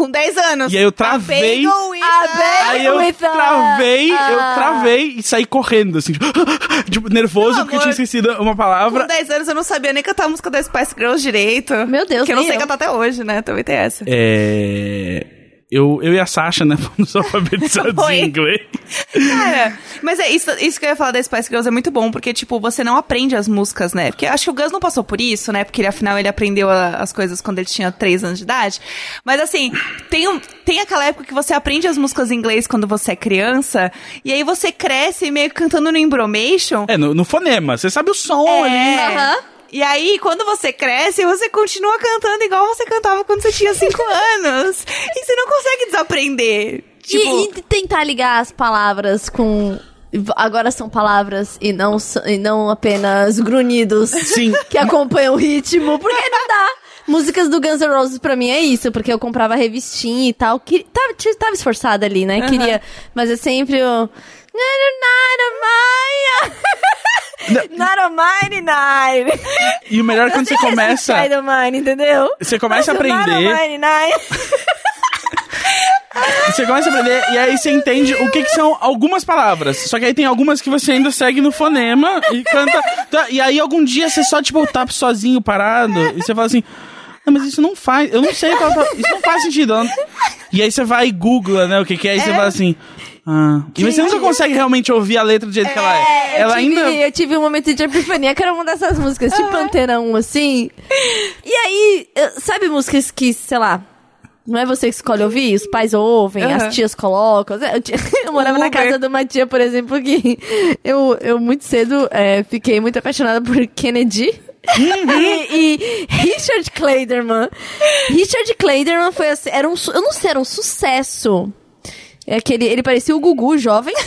Com 10 anos. E aí eu travei. A bagel with A a- bagel- Aí eu With a- travei, eu a- travei e saí correndo, assim, tipo, tipo, nervoso Meu porque eu tinha esquecido uma palavra. Com 10 anos eu não sabia nem cantar a música da Spice Girls direito. Meu Deus, Que eu não sei eu. cantar até hoje, né? Também tem essa. É. Eu, eu e a Sasha, né, fomos alfabetizados em inglês. Cara, mas é isso, isso que eu ia falar da Spice Girls é muito bom, porque, tipo, você não aprende as músicas, né? Porque acho que o Gus não passou por isso, né? Porque ele, afinal ele aprendeu a- as coisas quando ele tinha 3 anos de idade. Mas assim, tem, um, tem aquela época que você aprende as músicas em inglês quando você é criança, e aí você cresce meio que cantando no Embromation. É, no, no fonema, você sabe o som É. ali. Aham. E aí, quando você cresce, você continua cantando igual você cantava quando você tinha 5 anos. E você não consegue desaprender. Tipo, E, e tentar ligar as palavras com. Agora são palavras e não, e não apenas grunhidos Sim. que acompanham o ritmo, porque não dá. Músicas do Guns N' Roses pra mim é isso, porque eu comprava revistinha e tal. Que, tava, tava esforçada ali, né? Queria. Mas é sempre o. Not a mine nine. E o melhor é quando você começa. A mine, entendeu? Você começa a Not aprender. mine. Você começa a aprender e aí você entende o que, que são algumas palavras. Só que aí tem algumas que você ainda segue no fonema e canta. tá, E aí algum dia você só, tipo, tá sozinho, parado, e você fala assim. Não, mas isso não faz. Eu não sei qual. Isso não faz sentido. não-" E aí você vai e googla, né? O que, que é, e você fala assim. Ah. E você nunca consegue realmente ouvir a letra do jeito que ela é. eu, Ela tive, ainda. eu tive um momento de epifania que era uma dessas músicas, tipo Antena 1, assim. E aí, sabe músicas que, sei lá, não é você que escolhe ouvir, os pais ouvem, Aham. as tias colocam. Eu, eu morava na Uber. casa de uma tia, por exemplo, que eu, eu muito cedo é, fiquei muito apaixonada por Kennedy. e, e Richard Clayderman. Richard Clayderman foi assim, era um, eu não sei, era um sucesso. É aquele, ele parecia o Gugu jovem.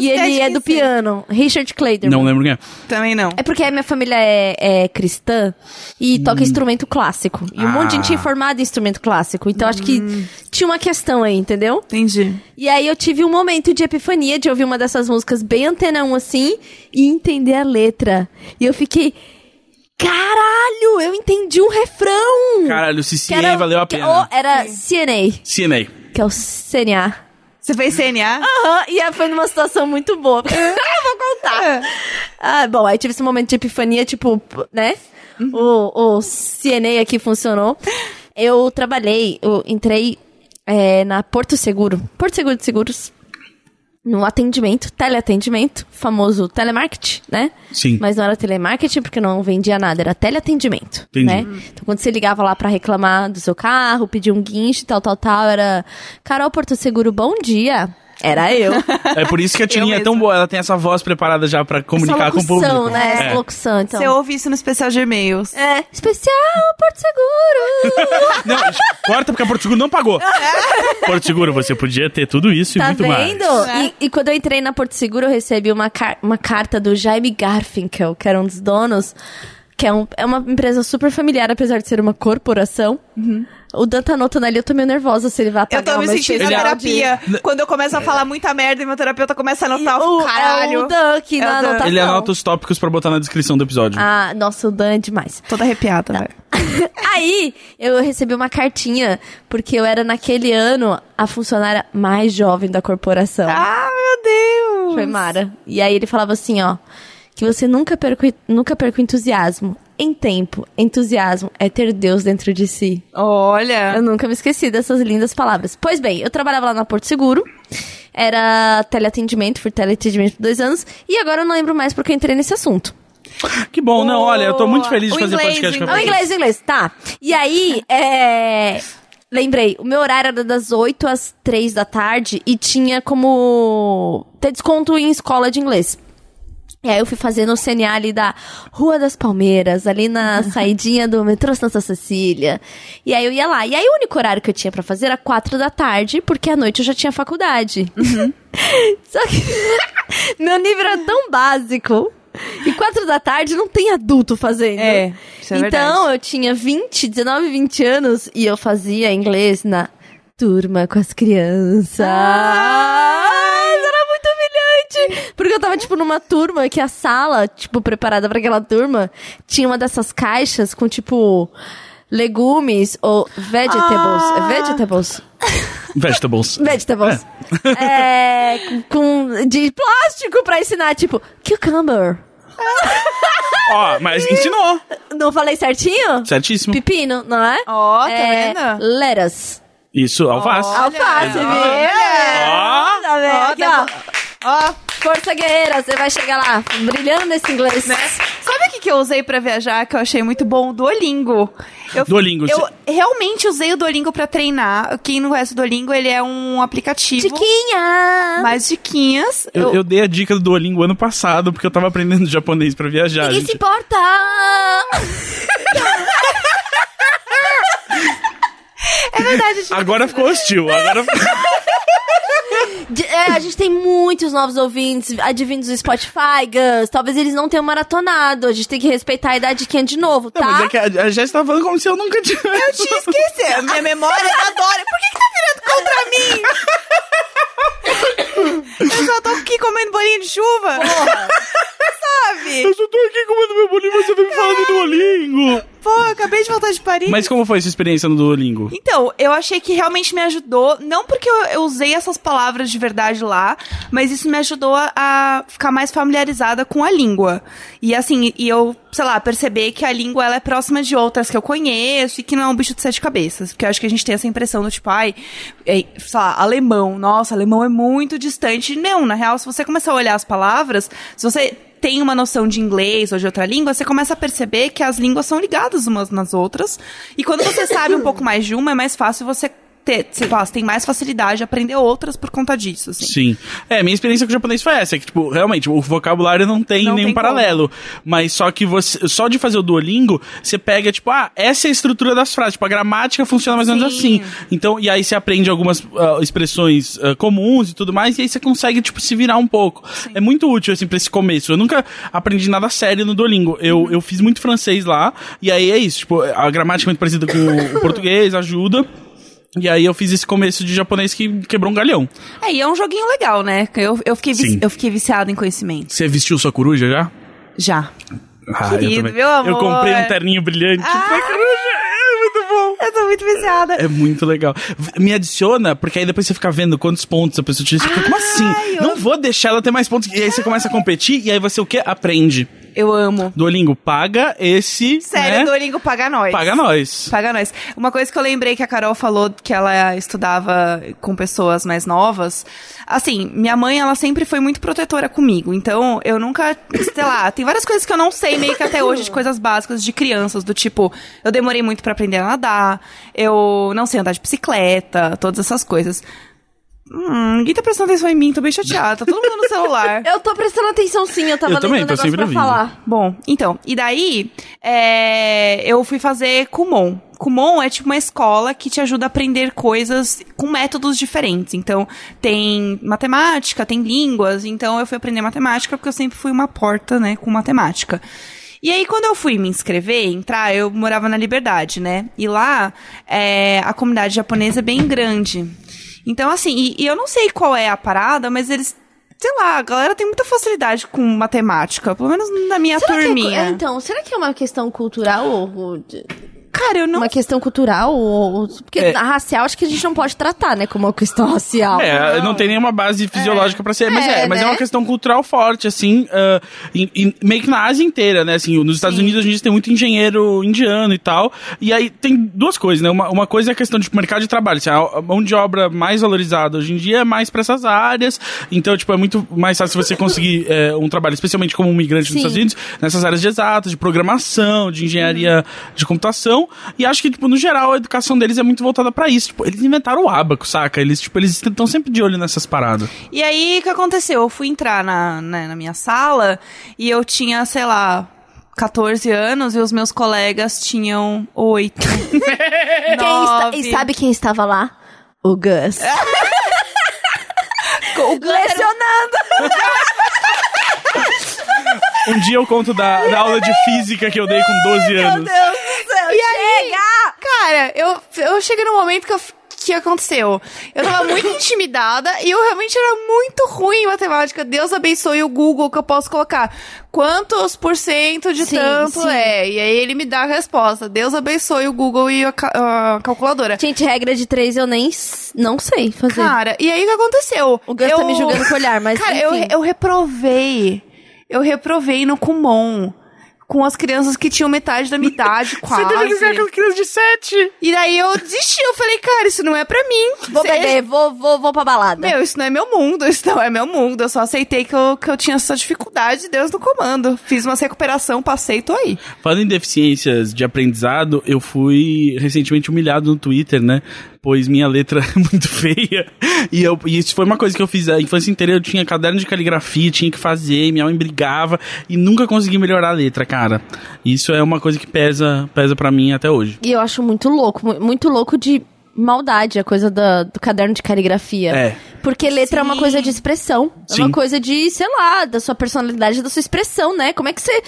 E ele é do seja. piano, Richard Clayderman. Não lembro quem é. Também não. É porque a minha família é, é cristã e toca instrumento clássico. E um monte de gente é formada em instrumento clássico. Então acho que tinha uma questão aí, entendeu? Entendi. E aí eu tive um momento de epifania de ouvir uma dessas músicas bem antena 1 assim e entender a letra. E eu fiquei. Caralho, eu entendi um refrão! Caralho, se Que CNA valeu a que- pena. oh, era CNA, CNA. que é o CNA. Você fez CNA? Aham, e foi numa situação muito boa. eu vou contar. Ah, bom, aí tive esse momento de epifania, tipo, né? O, o CNA aqui funcionou. Eu trabalhei, eu entrei é, na Porto Seguro. Porto Seguro de Seguros. No atendimento, teleatendimento, famoso telemarketing, né? Sim. Mas não era telemarketing porque não vendia nada, era teleatendimento, Entendi. né? Então quando você ligava lá pra reclamar do seu carro, pedir um guincho, tal, tal, tal, era Carol Porto Seguro, bom dia. Era eu. É por isso que a Tininha é tão boa, ela tem essa voz preparada já pra comunicar Essa com o público. locução, né? Essa É. locução, então. Você ouve isso no especial de e-mails. É, especial Porto Seguro. Não, corta porque a Porto Seguro não pagou. Porto Seguro, você podia ter tudo isso e tá muito vendo? mais. E, e quando eu entrei na Porto Seguro, eu recebi uma, car- uma carta do Jaime Garfinkel, que era um dos donos, que é, um- é uma empresa super familiar, apesar de ser uma corporação. O Dan tá anotando ali, eu tô meio nervosa se ele vai Eu apagar tô me o sentindo na especial de- terapia. Quando eu começo a falar muita merda e meu terapeuta começa a anotar, eu O, fico, caralho. é o Dan aqui É o na Dan. anotação. Ele anota os tópicos pra botar na descrição do episódio. Ah, nossa, o Dan é demais. Toda arrepiada, velho. Aí, eu recebi uma cartinha, porque eu era naquele ano a funcionária mais jovem da corporação. Ah, meu Deus. Foi Mara. E aí ele falava assim, ó, que você nunca perca, nunca perca o entusiasmo. Em tempo, entusiasmo é ter Deus dentro de si. Olha. Eu nunca me esqueci dessas lindas palavras. Pois bem, eu trabalhava lá na Porto Seguro. Era teleatendimento, fui teleatendimento por dois anos. E agora eu não lembro mais porque eu entrei nesse assunto. Que bom, não, olha, eu tô muito feliz de O fazer inglês, podcast com Ah, o inglês, o inglês, tá. E aí, é... Lembrei, o meu horário era das 8 às 3 da tarde e tinha como ter desconto em escola de inglês. E aí eu fui fazendo o CNA ali da Rua das Palmeiras, ali na saidinha do metrô Santa Cecília. E aí eu ia lá. E aí o único horário que eu tinha pra fazer era 4 da tarde, porque à noite eu já tinha faculdade. Só que meu nível era tão básico. E 4 da tarde não tem adulto fazendo. É, isso é então verdade. eu tinha 20, 19, 20 anos e eu fazia inglês na turma com as crianças. Ah! Humilhante. Porque eu tava, tipo, numa turma que a sala, tipo, preparada pra aquela turma, tinha uma dessas caixas com, tipo, legumes ou vegetables. Ah. É vegetables? Vegetables. Vegetables. É, com, de plástico pra ensinar, tipo, cucumber. Ó, mas ensinou. Não falei certinho? Certíssimo. Pepino, não é? Ó, tá é, vendo? Lettuce. Isso, alface. Alface, viu? Ó. Tá vendo? Aqui, tá ó. Ó, Força guerreira, você vai chegar lá, brilhando nesse inglês. né? Sabe o que, que eu usei pra viajar que eu achei muito bom? O Duolingo. Eu, Duolingo, Eu cê- realmente usei o Duolingo pra treinar. Quem não conhece o Duolingo, ele é um aplicativo. Tiquinha! Mais diquinhas. Eu, eu dei a dica do Duolingo ano passado, porque eu tava aprendendo japonês pra viajar. Ninguém se gente. importa! É verdade, gente. Agora ficou hostil. Agora... É, a gente tem muitos novos ouvintes advindos do Spotify, Gus. Talvez eles não tenham maratonado. A gente tem que respeitar a idade de quem é de novo, tá? Não, mas é que a, a Jéssica tava falando como se eu nunca tivesse. Eu tinha esquecido. Minha memória é da Dória. Por que, que tá virando contra mim? Eu só tô aqui comendo bolinho de chuva. Porra. Sabe? Eu só tô aqui comendo meu bolinho, você vem me falando do Duolingo. Pô, eu acabei de voltar de Paris. Mas como foi sua experiência no Duolingo? Então, eu achei que realmente me ajudou, não porque eu, eu usei essas palavras de verdade lá, mas isso me ajudou a, a ficar mais familiarizada com a língua. E assim, e eu, sei lá, perceber que a língua ela é próxima de outras que eu conheço e que não é um bicho de sete cabeças. Porque eu acho que a gente tem essa impressão do tipo, ai, é, sei lá, alemão, nossa, alemão é muito distante. Não, na real, se você começar a olhar as palavras, se você tem uma noção de inglês ou de outra língua, você começa a perceber que as línguas são ligadas umas nas outras. E quando você sabe um pouco mais de uma, é mais fácil você ter, sei lá, você tem mais facilidade de aprender outras por conta disso, assim. Sim. É, minha experiência com o japonês foi essa, que, tipo, realmente, o vocabulário não tem Não nenhum tem paralelo. Mas só que você, só de fazer o Duolingo, você pega, tipo, ah, essa é a estrutura das frases, tipo, a gramática funciona mais ou menos Sim. assim. Então, e aí você aprende algumas ah, expressões ah, comuns e tudo mais, e aí você consegue, tipo, se virar um pouco. É muito útil, assim, pra esse começo. Eu nunca aprendi nada sério no Duolingo. Eu, Uhum. eu fiz muito francês lá, e aí é isso, tipo, a gramática é muito parecida com o português, ajuda. E aí eu fiz esse começo de japonês que quebrou um galhão. É, e é um joguinho legal, né? Eu, eu, fiquei, Sim. eu fiquei viciada em conhecimento. Você vestiu sua coruja já? Já. Ah, Querido, eu meu amor. Eu comprei um terninho brilhante Ah. pra coruja. É muito bom. Eu tô muito viciada. É muito legal. Me adiciona, porque aí depois você fica vendo quantos pontos a pessoa. Você fica, como assim? Eu- Não vou deixar ela ter mais pontos. E aí você começa a competir, e aí você o quê? Aprende. Eu amo. Duolingo, paga esse. Sério, né? Duolingo paga nós. Paga nós. Paga nós. Uma coisa que eu lembrei que a Carol falou que ela estudava com pessoas mais novas. Assim, minha mãe, ela sempre foi muito protetora comigo. Então, eu nunca, sei lá, tem várias coisas que eu não sei meio que até hoje de coisas básicas de crianças, do tipo, eu demorei muito pra aprender a nadar, eu não sei andar de bicicleta, todas essas coisas. Hum, ninguém tá prestando atenção em mim, tô bem chateada, tá todo mundo no celular. Eu tô prestando atenção sim, eu tava Eu também, lendo um negócio pra ouvindo. falar. Bom, então, e daí é, eu fui fazer Kumon. Kumon é tipo uma escola que te ajuda a aprender coisas com métodos diferentes. Então, tem matemática, tem línguas. Então, eu fui aprender matemática porque eu sempre fui uma porta, né, com matemática. E aí, quando eu fui me inscrever, entrar, eu morava na Liberdade, né? E lá, é, a comunidade japonesa é bem grande. Então, assim, e, e eu não sei qual é a parada, mas eles. Sei lá, a galera tem muita facilidade com matemática, pelo menos na minha Será é, turminha. é, então, será que é uma questão cultural ou, Cara, eu não. uma questão cultural ou, ou- porque É. a racial acho que a gente não pode tratar, né, como uma questão racial. É, não tem nenhuma base fisiológica pra ser, mas é, É, mas é né? uma questão cultural forte, assim, em- em- meio que na Ásia inteira, né, assim, nos Estados Unidos a gente tem muito engenheiro indiano e tal, e aí tem duas coisas, né, uma, uma coisa é a questão de tipo, mercado de trabalho, assim, a mão de obra mais valorizada hoje em dia é mais pra essas áreas, então, tipo, é muito mais fácil você conseguir é, um trabalho, especialmente como um migrante Sim. nos Estados Unidos, nessas áreas de exatas, de programação, de engenharia de computação, e acho que, tipo, no geral, a educação deles é muito voltada pra isso, tipo, eles inventaram o abaco, saca? Eles, tipo, eles estão sempre de olho nessas paradas. E aí, o que aconteceu? Eu fui entrar na, né, na minha sala e eu tinha, sei lá, 14 anos e os meus colegas tinham 8. Quem está- e sabe quem estava lá? O Gus. o Gus era- Lecionando! Um dia eu conto da, da aula de física que eu dei com 12 anos. do céu, E aí, cara, eu, eu cheguei num momento que eu que aconteceu? Eu tava muito intimidada e eu realmente era muito ruim em matemática. Deus abençoe o Google que eu posso colocar. Quantos por cento de Sim, tanto sim. é? E aí ele me dá a resposta. Deus abençoe o Google e a, a calculadora. Gente, regra de três eu nem não sei fazer. Cara, e aí o que aconteceu? o Gus eu... tá me julgando com o olhar, mas Cara, eu, enfim. eu reprovei. Eu reprovei no Kumon. Com as crianças que tinham metade da minha idade, quase. Você deve dizer aquela criança de 7. E daí eu desisti, eu falei, cara, isso não é pra mim. Vou Cê- beber, vou, vou, vou pra balada. Meu, isso não é meu mundo, isso não é meu mundo. Eu só aceitei que eu, que eu tinha essa dificuldade, Deus no comando. Fiz uma recuperação, passei e tô aí. Falando em deficiências de aprendizado, eu fui recentemente humilhado no Twitter, né? Pois minha letra é muito feia. E, eu, e isso foi uma coisa que eu fiz a infância inteira. Eu tinha caderno de caligrafia, tinha que fazer, minha mãe brigava e nunca consegui melhorar a letra, cara. Isso é uma coisa que pesa, pesa para mim até hoje. E eu acho muito louco, mu- muito louco de maldade a coisa da- do caderno de caligrafia. É. Porque letra é uma Sim. coisa de expressão. É Sim. uma coisa de, sei lá, da sua personalidade, da sua expressão, né? Como é que você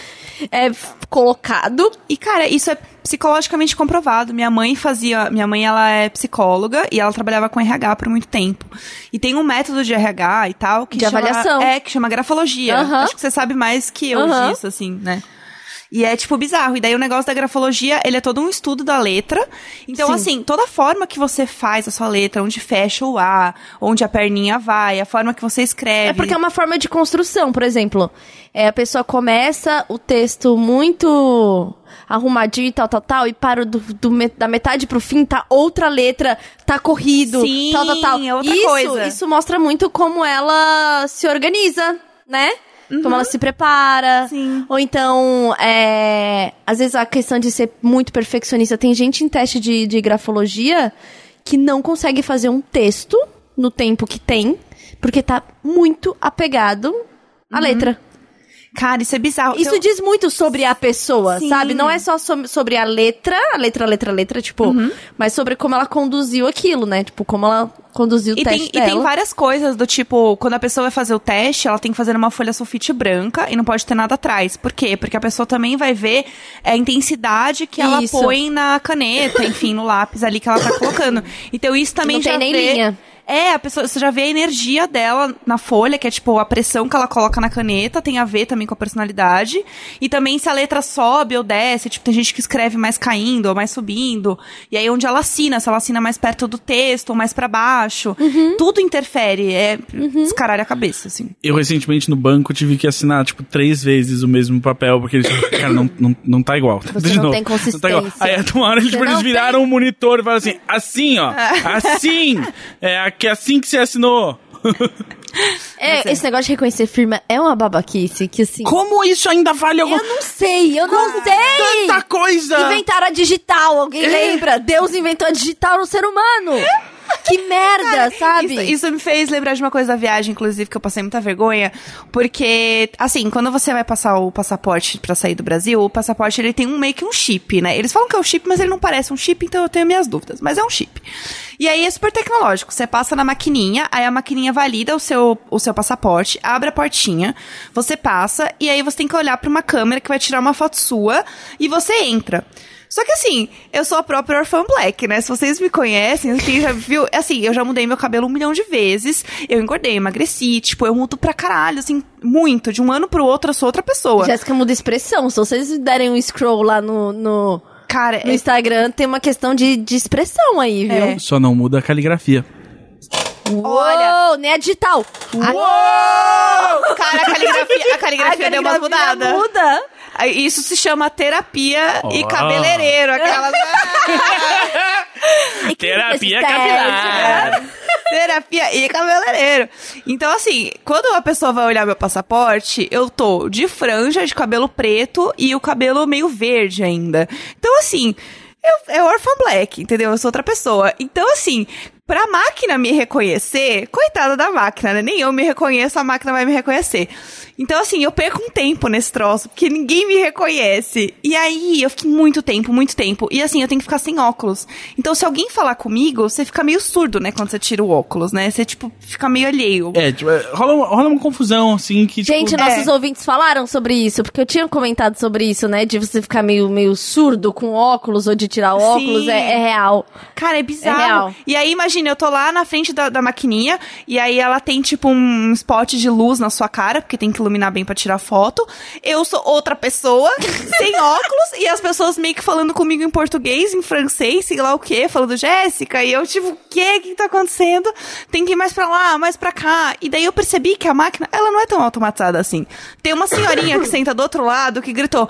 é colocado? E, cara, isso é psicologicamente comprovado. Minha mãe fazia. Minha mãe, ela é psicóloga e ela trabalhava com RH por muito tempo. E tem um método de RH e tal que De chama, avaliação. É, que chama grafologia. Aham. Acho que você sabe mais que eu Aham. disso, assim, né? E é, tipo, bizarro. E daí o negócio da grafologia, ele é todo um estudo da letra. Então, Sim. assim, toda forma que você faz a sua letra, onde fecha o A, onde a perninha vai, a forma que você escreve. É porque é uma forma de construção, por exemplo. É, a pessoa começa o texto muito arrumadinho e tal, tal, tal, e para do, do da metade pro fim, tá outra letra, tá corrido, Sim, tal, tal, tal. é outra isso, coisa. isso mostra muito como ela se organiza, né? Como ela se prepara. Uhum. Sim. Ou então, é, às vezes a questão de ser muito perfeccionista. Tem gente em teste de, de grafologia que não consegue fazer um texto no tempo que tem, porque tá muito apegado à Uhum. letra. Cara, isso é bizarro. Isso Eu- diz muito sobre a pessoa, Sim. sabe? Não é só so- sobre a letra, a letra, letra, letra, tipo, Uhum. mas sobre como ela conduziu aquilo, né? Tipo, como ela conduziu o E teste tem, e tem várias coisas do tipo, quando a pessoa vai fazer o teste, ela tem que fazer numa folha sulfite branca e não pode ter nada atrás. Por quê? Porque a pessoa também vai ver a intensidade que ela Isso. põe na caneta, enfim, no lápis ali que ela tá colocando. Então isso também Não tem já nem vê... linha. É, a pessoa, você já vê a energia dela na folha, que é tipo a pressão que ela coloca na caneta, tem a ver também com a personalidade. E também se a letra sobe ou desce, tipo, tem gente que escreve mais caindo ou mais subindo. E aí onde ela assina, se ela assina mais perto do texto ou mais pra baixo. Uhum. Tudo interfere, é descaralho a cabeça, assim. Eu recentemente no banco tive que assinar, tipo, três vezes o mesmo papel, porque eles, cara, não, não, não tá igual. Você De não novo. tem tá igual. consistência. Aí, uma hora, eles, tipo, eles não viraram tem- um monitor e falaram assim, assim, ó, assim, é aqui, assim que você assinou. É, esse negócio de reconhecer firma é uma babaquice, que assim... Como isso ainda vale alguma Eu não sei, eu não sei! Tanta coisa! Inventaram a digital, alguém lembra? Deus inventou a digital no ser humano! Que merda, sabe? Isso, isso me fez lembrar de uma coisa da viagem, inclusive, que eu passei muita vergonha. Porque, assim, quando você vai passar o passaporte pra sair do Brasil, o passaporte ele tem um meio que um chip, né? Eles falam que é um chip, mas ele não parece um chip, então eu tenho minhas dúvidas. Mas é um chip. E aí é super tecnológico. Você passa na maquininha, aí a maquininha valida o seu, o seu passaporte, abre a portinha, você passa, e aí você tem que olhar pra uma câmera que vai tirar uma foto sua, e você entra. Só que assim, eu sou a própria Orphan Black, né? Se vocês me conhecem, quem já viu, assim, eu já mudei meu cabelo um milhão de vezes, eu engordei, emagreci, tipo, eu mudo pra caralho, assim, muito. De um ano pro outro, eu sou outra pessoa. Jéssica muda expressão. Se vocês derem um scroll lá no, no, Cara, no é, Instagram, tem uma questão de, de expressão aí, viu? É. Só não muda a caligrafia. olha. Uou, nem a digital. Uou! Cara, a caligrafia, a caligrafia, A deu uma caligrafia mudada. muda. Isso se chama terapia e Ó. cabeleireiro. Aquela. E quem Terapia esse capilar. teste? terapia e cabeleireiro. Então, assim, quando a pessoa vai olhar meu passaporte, eu tô de franja, de cabelo preto e o cabelo meio verde ainda. Então, assim, eu, é Orphan Black, entendeu? Eu sou outra pessoa. Então, assim, pra máquina me reconhecer, coitada da máquina, né? Nem eu me reconheço, a máquina vai me reconhecer. Então, assim, eu perco um tempo nesse troço, porque ninguém me reconhece. E aí, eu fiquei muito tempo, muito tempo. E assim, eu tenho que ficar sem óculos. Então, se alguém falar comigo, você fica meio surdo, né? Quando você tira o óculos, né? Você, tipo, fica meio alheio. É, tipo, é, rola, uma- rola uma confusão, assim, que, tipo, Gente, nossos ouvintes falaram sobre isso, porque eu tinha comentado sobre isso, né? De você ficar meio, meio surdo com óculos ou de tirar o óculos, é, é real. Cara, é bizarro. É real. E aí, imagina, eu tô lá na frente da, da maquininha, e aí ela tem, tipo, um spot de luz na sua cara, porque tem que iluminar bem pra tirar foto. Eu sou outra pessoa, sem óculos, e as pessoas meio que falando comigo em português, em francês, sei lá o quê, falando Jéssica, e eu, tipo, o quê? O que tá acontecendo? Tem que ir mais pra lá, mais pra cá. E daí eu percebi que a máquina, ela não é tão automatizada assim. Tem uma senhorinha que senta do outro lado que gritou.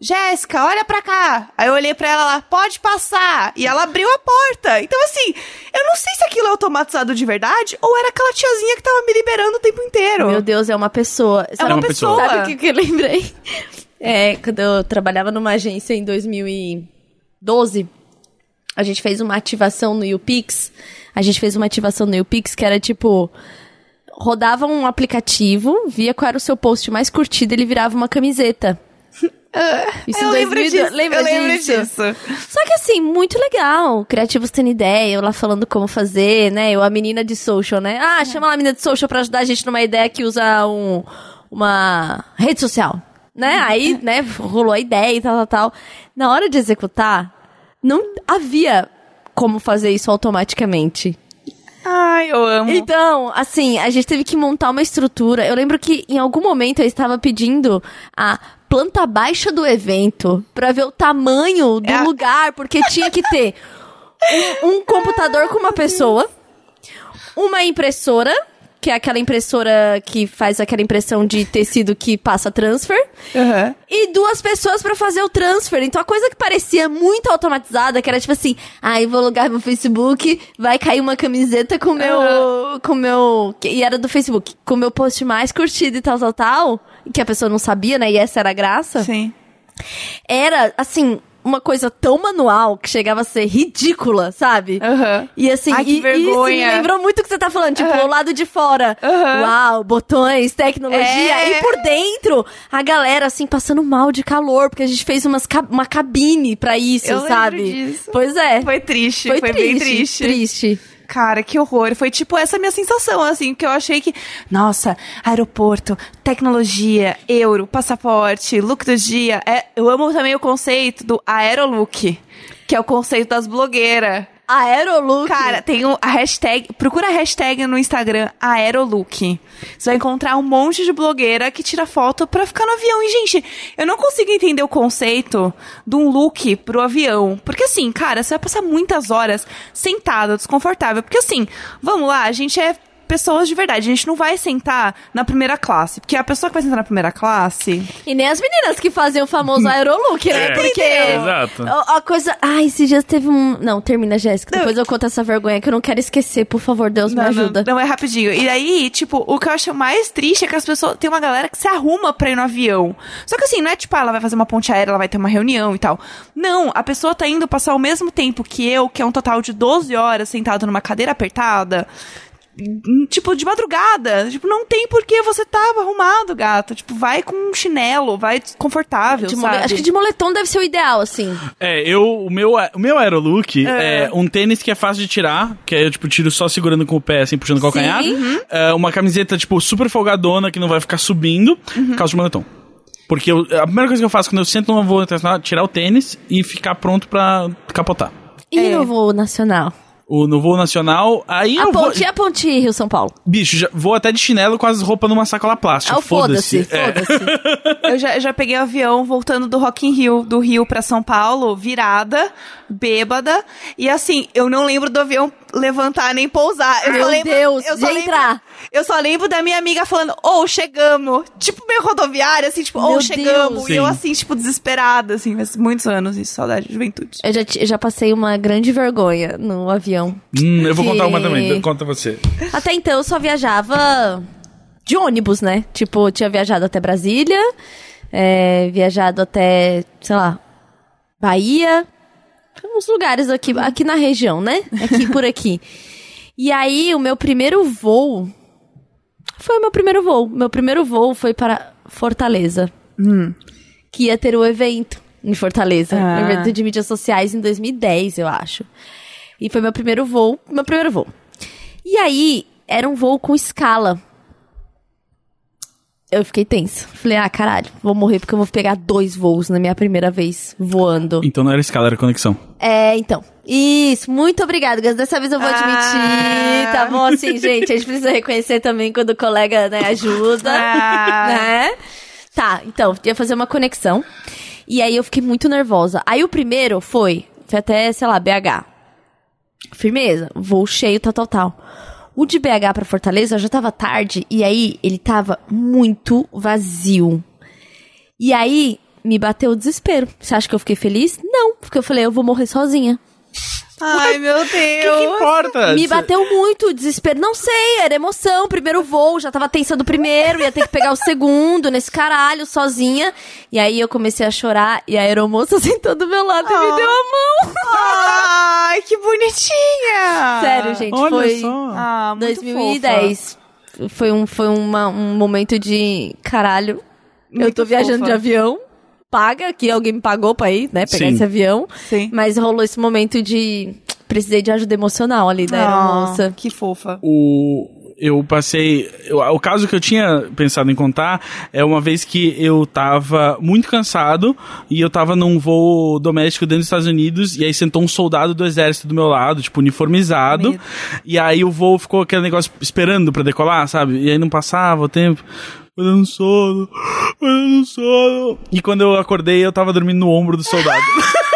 Jéssica, olha pra cá. Aí eu olhei pra ela lá, pode passar. E ela abriu a porta. Então, assim, eu não sei se aquilo é automatizado de verdade ou era aquela tiazinha que tava me liberando o tempo inteiro. Meu Deus, é uma pessoa. é Sabe, uma uma pessoa. pessoa. sabe o que, que eu lembrei? É, quando eu trabalhava numa agência em 2012, a gente fez uma ativação no YouPix. A gente fez uma ativação no YouPix que era tipo. Rodava um aplicativo, via qual era o seu post mais curtido, ele virava uma camiseta. Isso eu em lembro 2000, disso. lembra eu lembro disso? disso. Só que assim, muito legal. Criativos tendo ideia, eu lá falando como fazer, né? Eu, a menina de social, né? Ah, chama lá a menina de social pra ajudar a gente numa ideia que usa um, uma rede social. Né? Aí, né, rolou a ideia e tal, tal, tal. Na hora de executar, não havia como fazer isso automaticamente. Ai, eu amo. Então, assim, a gente teve que montar uma estrutura. Eu lembro que em algum momento eu estava pedindo a planta baixa do evento pra ver o tamanho do É lugar, porque tinha que ter um, um computador com uma pessoa, uma impressora, que é aquela impressora que faz aquela impressão de tecido que passa transfer, Aham. e duas pessoas pra fazer o transfer. Então a coisa que parecia muito automatizada, que era tipo assim, ah, eu vou logar meu Facebook, vai cair uma camiseta com o meu. com o meu. E era do Facebook, com o meu post mais curtido e tal, tal, tal. Que a pessoa não sabia, né? E essa era a graça. Sim. Era, assim, uma coisa tão manual que chegava a ser ridícula, sabe? Aham. E assim, Ai, e, vergonha. me lembrou muito o que você tá falando, tipo, Aham. o lado de fora. Aham. Uau, botões, tecnologia. É. E por dentro, a galera, assim, passando mal de calor, porque a gente fez umas uma cabine pra isso, Eu sabe? Pois é. Foi triste, Foi foi, bem triste. Triste. Cara, que horror. Foi tipo essa minha sensação, assim, que eu achei que, nossa, aeroporto, tecnologia, euro, passaporte, look do dia. É, eu amo também o conceito do aerolook, que é o conceito das blogueiras. Aerolook. Cara, tem a hashtag, procura a hashtag no Instagram, aerolook. Você vai encontrar um monte de blogueira que tira foto pra ficar no avião. E, gente, eu não consigo entender o conceito de um look pro avião. Porque, assim, cara, você vai passar muitas horas sentado, desconfortável. Porque, assim, vamos lá, a gente é pessoas de verdade. A gente não vai sentar na primeira classe. Porque a pessoa que vai sentar na primeira classe. E nem as meninas que fazem o famoso aerolook, né? É, Porque. exato. A, a coisa. Ai, esses dias teve um. Não, termina, Jéssica. Depois eu conto essa vergonha que eu não quero esquecer. Por favor, Deus me Não, ajuda. Não, não é rapidinho. E aí, tipo, o que eu acho mais triste é que as pessoas. Tem uma galera que se arruma pra ir no avião. Só que assim, não é tipo, ah, ela vai fazer uma ponte aérea, ela vai ter uma reunião e tal. Não, a pessoa tá indo passar o mesmo tempo que eu, que é um total de 12 horas sentado numa cadeira apertada. Tipo, de madrugada. Tipo, não tem por que você tava arrumado, gato. Tipo, vai com um chinelo, vai confortável, De sabe? Acho que de moletom deve ser o ideal, assim. É, eu, o meu, o meu aerolook é. um tênis que é fácil de tirar, que aí eu, tipo, tiro só segurando com o pé, assim, puxando o calcanhar. Sim. É, uma camiseta, tipo, super folgadona, que não vai ficar subindo, calça de moletom. Porque eu- a primeira coisa que eu faço quando eu sento numa voo internacional é tirar o tênis e ficar pronto pra capotar. E É. no voo nacional? O, no voo nacional, aí A eu vou... ponte, a ponte Rio-São Paulo. Bicho, já, vou até de chinelo com as roupas numa sacola plástica. Ah, foda-se, É. foda-se. Eu já, eu já peguei o avião voltando do Rock in Rio, do Rio pra São Paulo, virada, bêbada. E assim, eu não lembro do avião levantar nem pousar. Eu Meu só lembro, Deus, eu de lembro, entrar. Eu só lembro da minha amiga falando, ou chegamos. Tipo, meio rodoviária, assim, tipo, ou Meu chegamos. Deus. E eu Sim. assim, tipo, desesperada, assim, mas muitos anos isso, saudade de juventude. Eu já, eu já passei uma grande vergonha no avião. Hum, eu vou Que- contar uma também. Conta você. Até então eu só viajava de ônibus, né? Tipo, eu tinha viajado até Brasília, é, viajado até, sei lá, Bahia, uns lugares aqui, aqui na região, né? Aqui por aqui. E aí, o meu primeiro voo foi o meu primeiro voo. Meu primeiro voo foi para Fortaleza. Que ia ter o evento em Fortaleza. Ah. Um evento de mídias sociais em 2010, eu acho. E foi meu primeiro voo, meu primeiro voo. E aí, era um voo com escala. Eu fiquei tensa. Falei, ah, caralho, vou morrer porque eu vou pegar dois voos na minha primeira vez voando. Então não era escala, era conexão. É, então. Isso, muito obrigada, Gus. Dessa vez eu vou admitir, Ah. tá bom? Assim, gente, a gente precisa reconhecer também quando o colega, né, ajuda, Ah. né? Tá, então, ia fazer uma conexão. E aí eu fiquei muito nervosa. Aí o primeiro foi, foi até, sei lá, BH. Firmeza, voo cheio, tal, tal, tal. O de BH pra Fortaleza já tava tarde e aí ele tava muito vazio. E aí me bateu o desespero. Você acha que eu fiquei feliz? Não, porque eu falei, eu vou morrer sozinha. Ai, meu Deus. O que, que importa? Me bateu muito o desespero. Não sei, era emoção. Primeiro voo, já tava tensa do primeiro, ia ter que pegar o segundo nesse caralho, sozinha. E aí eu comecei a chorar e a aeromoça sentou do meu lado e me Oh. deu a mão. Ai, que bonitinha. Sério, gente, Olha foi só. Ah, muito 2010. Foi um, foi uma- um momento de caralho. eu Muito tô viajando fofa. de avião. paga, que alguém me pagou pra ir, né? Pegar Sim. esse avião. Sim. Mas rolou esse momento de. Precisei de ajuda emocional ali da aeromoça. Ah, que fofa. o eu passei. eu- o caso que eu tinha pensado em contar é uma vez que eu tava muito cansado e eu tava num voo doméstico dentro dos Estados Unidos e aí sentou um soldado do exército do meu lado, tipo, uniformizado. Medo. E aí o voo ficou aquele negócio esperando pra decolar, sabe? E aí não passava o tempo. Foi dando sono, foi dando sono. E quando eu acordei, eu tava dormindo no ombro do soldado.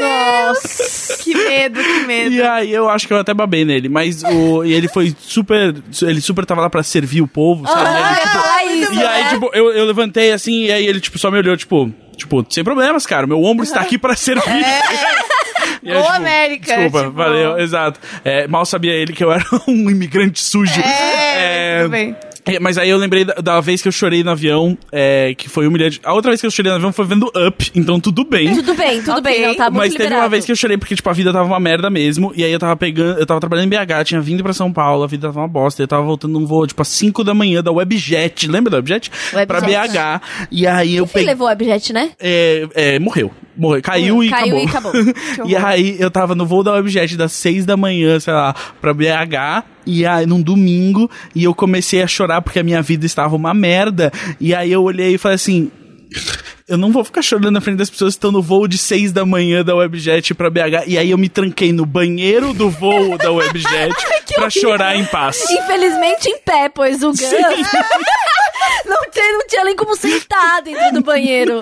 Nossa! Que medo, que medo. E aí eu acho que eu até babei nele, mas o. E ele foi super. Ele super tava lá pra servir o povo, sabe? Ah, Ele, tipo, isso, e aí, né? tipo, eu, eu levantei assim, e aí ele, tipo, só me olhou, tipo, tipo, sem problemas, cara. Meu ombro está aqui pra servir. Eu, Boa, América, Desculpa, tipo- valeu, exato. É, mal sabia ele que eu era um imigrante sujo. É, tudo bem. É, Mas aí eu lembrei da, da vez que eu chorei no avião, é, que foi humilhante. A outra vez que eu chorei no avião foi vendo Up, então tudo bem. Tudo bem, tudo Ok. bem, não tá muito Mas teve liberado. uma vez que eu chorei porque, tipo, a vida tava uma merda mesmo. E aí eu tava pegando. Eu tava trabalhando em BH, tinha vindo pra São Paulo, a vida tava uma bosta. Eu tava voltando num voo, tipo, às 5 da manhã da Webjet. Lembra da Webjet? Webjet. Pra BH. E aí eu peguei. levou o objeto, né? É, é, morreu. Morreu. Caiu e Caiu e acabou. acabou. e aí eu tava no voo da Webjet das 6 da manhã, sei lá, pra BH. E aí, num domingo, e eu comecei a chorar porque a minha vida estava uma merda. E aí eu olhei e falei assim. Eu não vou ficar chorando na frente das pessoas que estão no voo de 6 da manhã da Webjet pra BH. E aí eu me tranquei no banheiro do voo da Webjet pra chorar em paz. Infelizmente em pé, pois o Gus não, tinha, não tinha nem como sentar dentro do banheiro.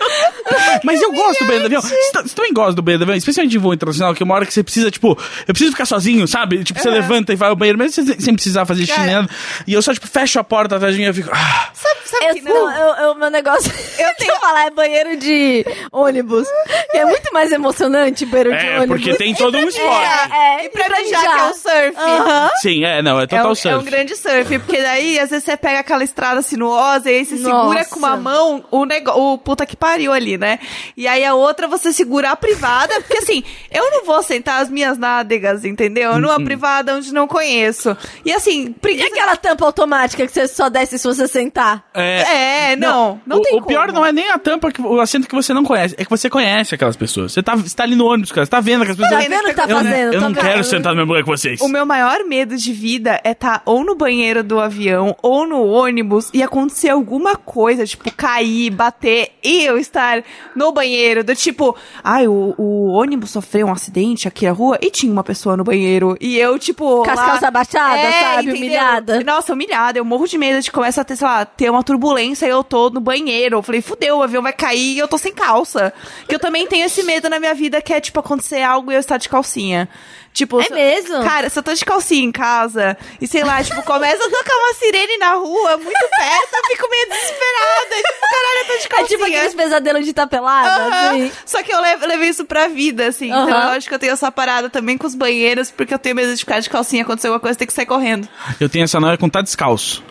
Mas eu gosto do banheiro do avião. Você, tá- você também gosta do banheiro do avião? Especialmente em voo internacional, que é uma hora que você precisa, tipo, eu preciso ficar sozinho, sabe? Tipo, você levanta e vai ao banheiro, mesmo sem, sem precisar fazer xixi nem nada. E eu só, tipo, fecho a porta atrás de mim e eu fico. Ah, Sabe, sabe Eu, que não, não? eu, eu- meu negócio. Eu tenho que falar, é banheiro de ônibus. Que é muito mais emocionante banheiro de é, ônibus. porque tem todo um esporte. É, é, E pra mijar, que é o surf. Aham. Sim, é, não, é É total um, surf. é um grande surf, porque daí às vezes você pega aquela estrada sinuosa e aí você segura Nossa. com uma mão o, nego... o puta que pariu ali, né? E aí a outra você segura a privada, porque assim, eu não vou sentar as minhas nádegas, entendeu? Numa Uhum. privada onde não conheço. E assim, E preguiça... aquela tampa automática que você só desce se você sentar? É, não, não, o, tem o pior como. não é nem a tampa, que, o assento que você não conhece, é que você conhece aquelas pessoas. Você tá, você tá ali no ônibus, cara, você tá vendo aquelas Tá pessoas. vendo o que tá eu, fazendo? eu Tá não vendo? quero sentar no mesmo lugar que vocês. O meu maior medo de vida é estar ou no banheiro do avião ou no ônibus e acontecer alguma coisa, tipo, cair, bater e eu estar no banheiro, do tipo, ai, o, o ônibus sofreu um acidente aqui na rua e tinha uma pessoa no banheiro. E eu, tipo. Com as calças abaixadas, sabe? Humilhada. Nossa, humilhada. Eu morro de medo de começar a ter, sei lá, ter uma turbulência e eu tô no banheiro. Eu falei, fudeu, o avião vai cair e eu tô sem calça. Que eu também tenho esse medo na minha vida que é, tipo, acontecer algo e eu estar de calcinha. Tipo, É se- mesmo? Cara, se eu tô de calcinha em casa e sei lá, tipo, começa a tocar uma sirene na rua, muito perto, eu fico meio desesperada. Tipo, caralho, eu tô de É calcinha. tipo aqueles pesadelos de tapelada, Aham. assim. Só que eu levo- levei isso pra vida, assim. Então eu acho que eu tenho essa parada também com os banheiros, porque eu tenho medo de ficar de calcinha, acontecer alguma coisa, tem que sair correndo. Eu tenho essa noia com tá descalço.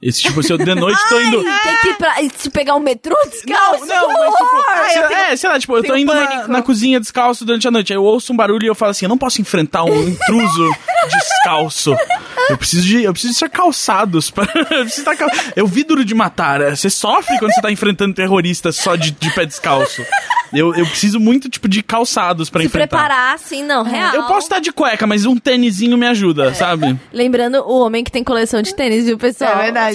Esse tipo, se eu de noite tô indo. Tem que ir pra, se pegar um metrô descalço. Não, não, mas tipo! Ai, eu lá, tenho- é, sei lá, tipo, eu tô indo na, na cozinha descalço durante a noite. Aí eu ouço um barulho e eu falo assim: eu não posso enfrentar um intruso descalço. Eu preciso de, eu preciso de ser calçados. Pra, eu, preciso estar cal... eu vi duro de matar. é, Você sofre quando você tá enfrentando terroristas só de, de pé descalço. Eu, eu preciso muito, tipo, de calçados pra Se enfrentar. preparar, assim, não, real. Eu posso estar de cueca, mas um tênisinho me ajuda, sabe? Lembrando o homem que tem coleção de tênis, viu, pessoal? é verdade.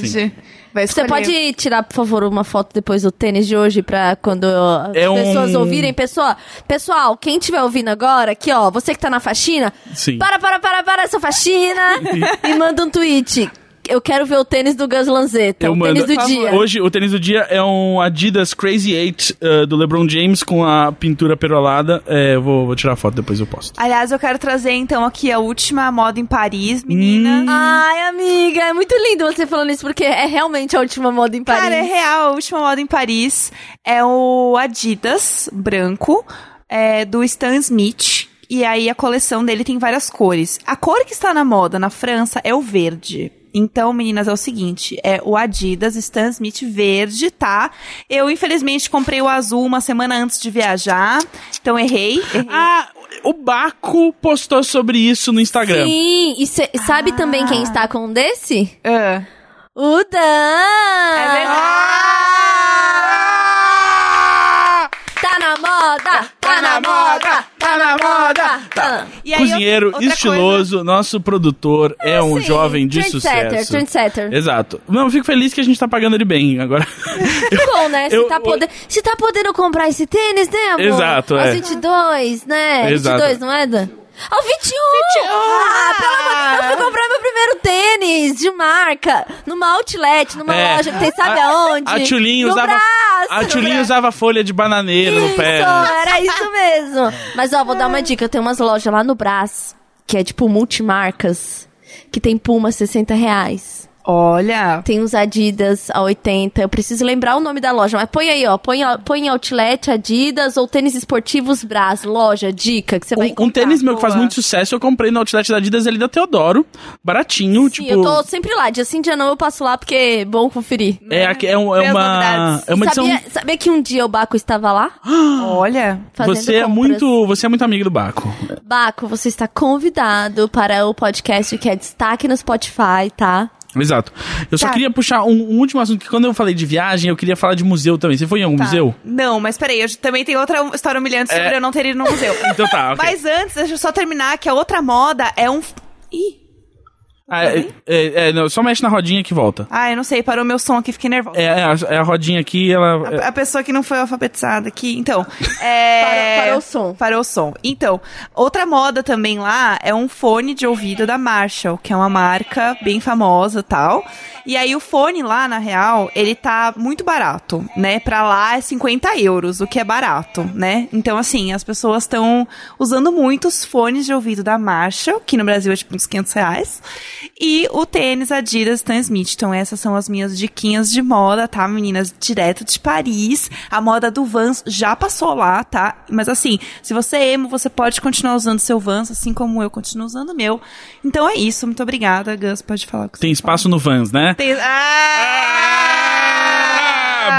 Vai Você pode tirar, por favor, uma foto depois do tênis de hoje pra quando as É um- pessoas ouvirem? Pessoal, pessoal, quem estiver ouvindo agora, aqui ó, você que tá na faxina, Sim. para, para, para, para essa faxina e manda um tweet. Eu quero ver o tênis do Gus Lanzetta, Eu o mando. tênis do dia. Hoje, o tênis do dia é um Adidas Crazy 8 uh, do LeBron James com a pintura perolada. É, eu vou, vou tirar a foto, depois eu posto. Aliás, eu quero trazer então aqui a última moda em Paris, meninas. Ai, amiga, é muito lindo você falando isso, porque é realmente a última moda em Paris. Cara, é real, a última moda em Paris é o Adidas branco, é, do Stan Smith. E aí a coleção dele tem várias cores. A cor que está na moda na França é o verde. Então, meninas, é o seguinte, é o Adidas Stan Smith verde, tá? Eu, infelizmente, comprei o azul uma semana antes de viajar, então errei. errei. Ah, o Baco postou sobre isso no Instagram. Sim, e cê- sabe Ah. também quem está com um desse? Ah. O Dan! É verdade. Na moda, tá na moda. Tá. E aí, Cozinheiro, outra estiloso, nosso produtor é um Sim, jovem de trendsetter, sucesso. trendsetter. Exato. Não, eu fico feliz que a gente tá pagando ele bem agora. Que bom, né? Você Eu- tá, pode... Você tá podendo comprar esse tênis, né, amor? Exato, Aos é. 22, né? Exato. 22, não é, Dan? Ao 21! Ah, pelo amor Eu fui comprar meu primeiro tênis de marca numa outlet, numa É. loja que tem sabe A- aonde? A Tchulinha no usava, braço, a no braço. usava folha de bananeira no Isso, pé. era isso mesmo. Mas, ó, vou dar uma dica. Tem umas lojas lá no Brás, que é tipo multimarcas, que tem Puma 60 reais. Olha. Tem uns Adidas a 80. Eu preciso lembrar o nome da loja. Mas põe aí, ó. Põe, põe Outlet, Adidas ou tênis esportivos Brás. Loja, dica, que você vai Um, um encontrar. tênis meu que faz boa. muito sucesso, eu comprei no outlet da Adidas ali da Teodoro. Baratinho, Sim, tipo. eu tô sempre lá. Dia sim, dia não, eu passo lá porque é bom conferir. É, aqui- é, um- é uma. novidades. É uma edição. sabia, sabia que um dia o Baco estava lá? Olha. Você é muito. Você é muito amigo do Baco. Baco, você está convidado para o podcast que é destaque no Spotify, tá? Exato. Eu só Tá. queria puxar um, um último assunto, que quando eu falei de viagem, eu queria falar de museu também. Você foi em algum Tá. museu? Não, mas peraí, eu também tenho outra história humilhante sobre É. eu não ter ido no museu. Então tá, ok. Mas antes, deixa eu só terminar que a outra moda é um. Ih! Ah, é, é, é, não, só mexe na rodinha que volta. Ah, eu não sei, parou meu som aqui, fiquei nervosa. É, é, a, é a rodinha aqui, ela. A, a pessoa que não foi alfabetizada aqui. Então. É... Parou- parou o som. Parou o som. Então, outra moda também lá é um fone de ouvido da Marshall, que é uma marca bem famosa tal. E aí o fone lá, na real, ele tá muito barato, né? Pra lá é 50 euros, o que é barato, né? Então, assim, as pessoas estão usando muito os fones de ouvido da Marshall, que no Brasil é tipo uns 500 reais. E o tênis Adidas Stan Smith. Então, essas são as minhas diquinhas de moda, tá, meninas? Direto de Paris. A moda do Vans já passou lá, tá? Mas assim, se você é emo, você pode continuar usando seu Vans, assim como eu continuo usando o meu. Então é isso. Muito obrigada, Gus. Pode falar que Tem espaço no Vans, né? fala. Tem... Ah! Ah,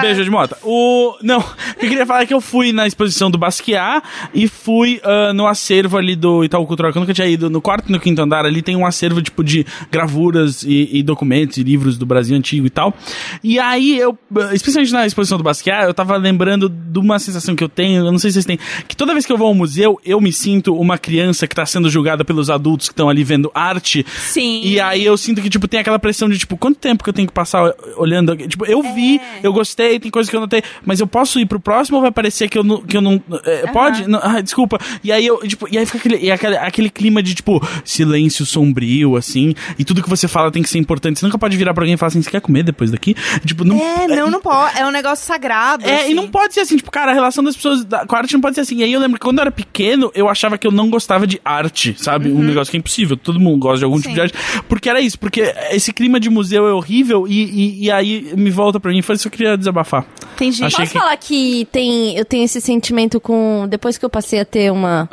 beijo de mota. O, não, o que eu queria falar é que eu fui na exposição do Basquiat e fui ah, no acervo ali do Itaú Cultural, que eu nunca tinha ido. No quarto e no quinto andar ali tem um acervo tipo de gravuras e, e documentos e livros do Brasil antigo e tal. E aí eu, ah, especialmente na exposição do Basquiat, eu tava lembrando de uma sensação que eu tenho, eu não sei se vocês têm, que toda vez que eu vou ao museu, eu me sinto uma criança que tá sendo julgada pelos adultos que estão ali vendo arte. Sim. E aí eu sinto que, tipo, tem aquela pressão de, tipo, quanto tempo que eu tenho que passar olhando? Tipo, eu vi, eu gostei, tem coisas que eu notei, mas eu posso ir pro próximo ou vai parecer que eu não. Que eu não é, Pode? Não, ah, desculpa. E aí eu, tipo, e aí fica aquele, aquele, aquele clima de, tipo, silêncio sombrio, assim, e tudo que você fala tem que ser importante. Você nunca pode virar pra alguém e falar assim, você quer comer depois daqui? Tipo, não. É, não, não pode. É um negócio sagrado. É, assim. e não pode ser assim, tipo, cara, a relação das pessoas da, com a arte não pode ser assim. E aí eu lembro que quando eu era pequeno, eu achava que eu não gostava de arte, sabe? Um negócio que é impossível, todo mundo gosta de algum tipo de Uhum. Sim. arte. Porque era isso, porque esse clima de museu é horrível e, e, e aí me volta pra isso que eu queria desabafar. Entendi. Achei Posso que- falar que tem, eu tenho esse sentimento com. Depois que eu passei a ter uma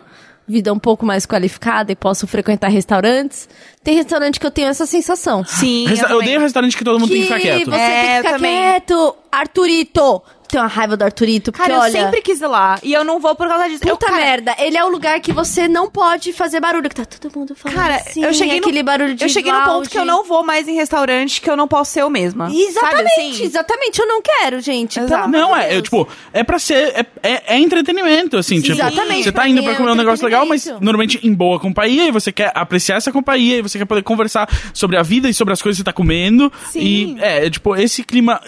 vida um pouco mais qualificada e posso frequentar restaurantes, tem restaurante que eu tenho essa sensação. Sim, Resta- eu também. odeio restaurante que todo mundo tem que ficar quieto. Você É, tem que eu ficar quieto. Arthurito! Tenho uma raiva do Arthurito, porque Cara, eu olha. sempre quis ir lá. E eu não vou por causa disso. eu, Puta cara, merda, ele é o lugar que você não pode fazer barulho, que tá todo mundo falando Cara, assim, eu cheguei no, aquele barulho de Eu cheguei no ponto que eu não vou mais em restaurante que eu não posso ser eu mesma. Exatamente, Sabe assim? exatamente, eu não quero, gente. Exato. Não, é, é, Deus. tipo, é pra ser. É, é, é entretenimento, assim, tipo. Exatamente, Você tá pra indo pra é comer um negócio legal, mas normalmente em boa companhia, e você quer apreciar essa companhia, e você quer poder conversar sobre a vida e sobre as coisas que você tá comendo. Sim. E é, é, tipo, esse clima.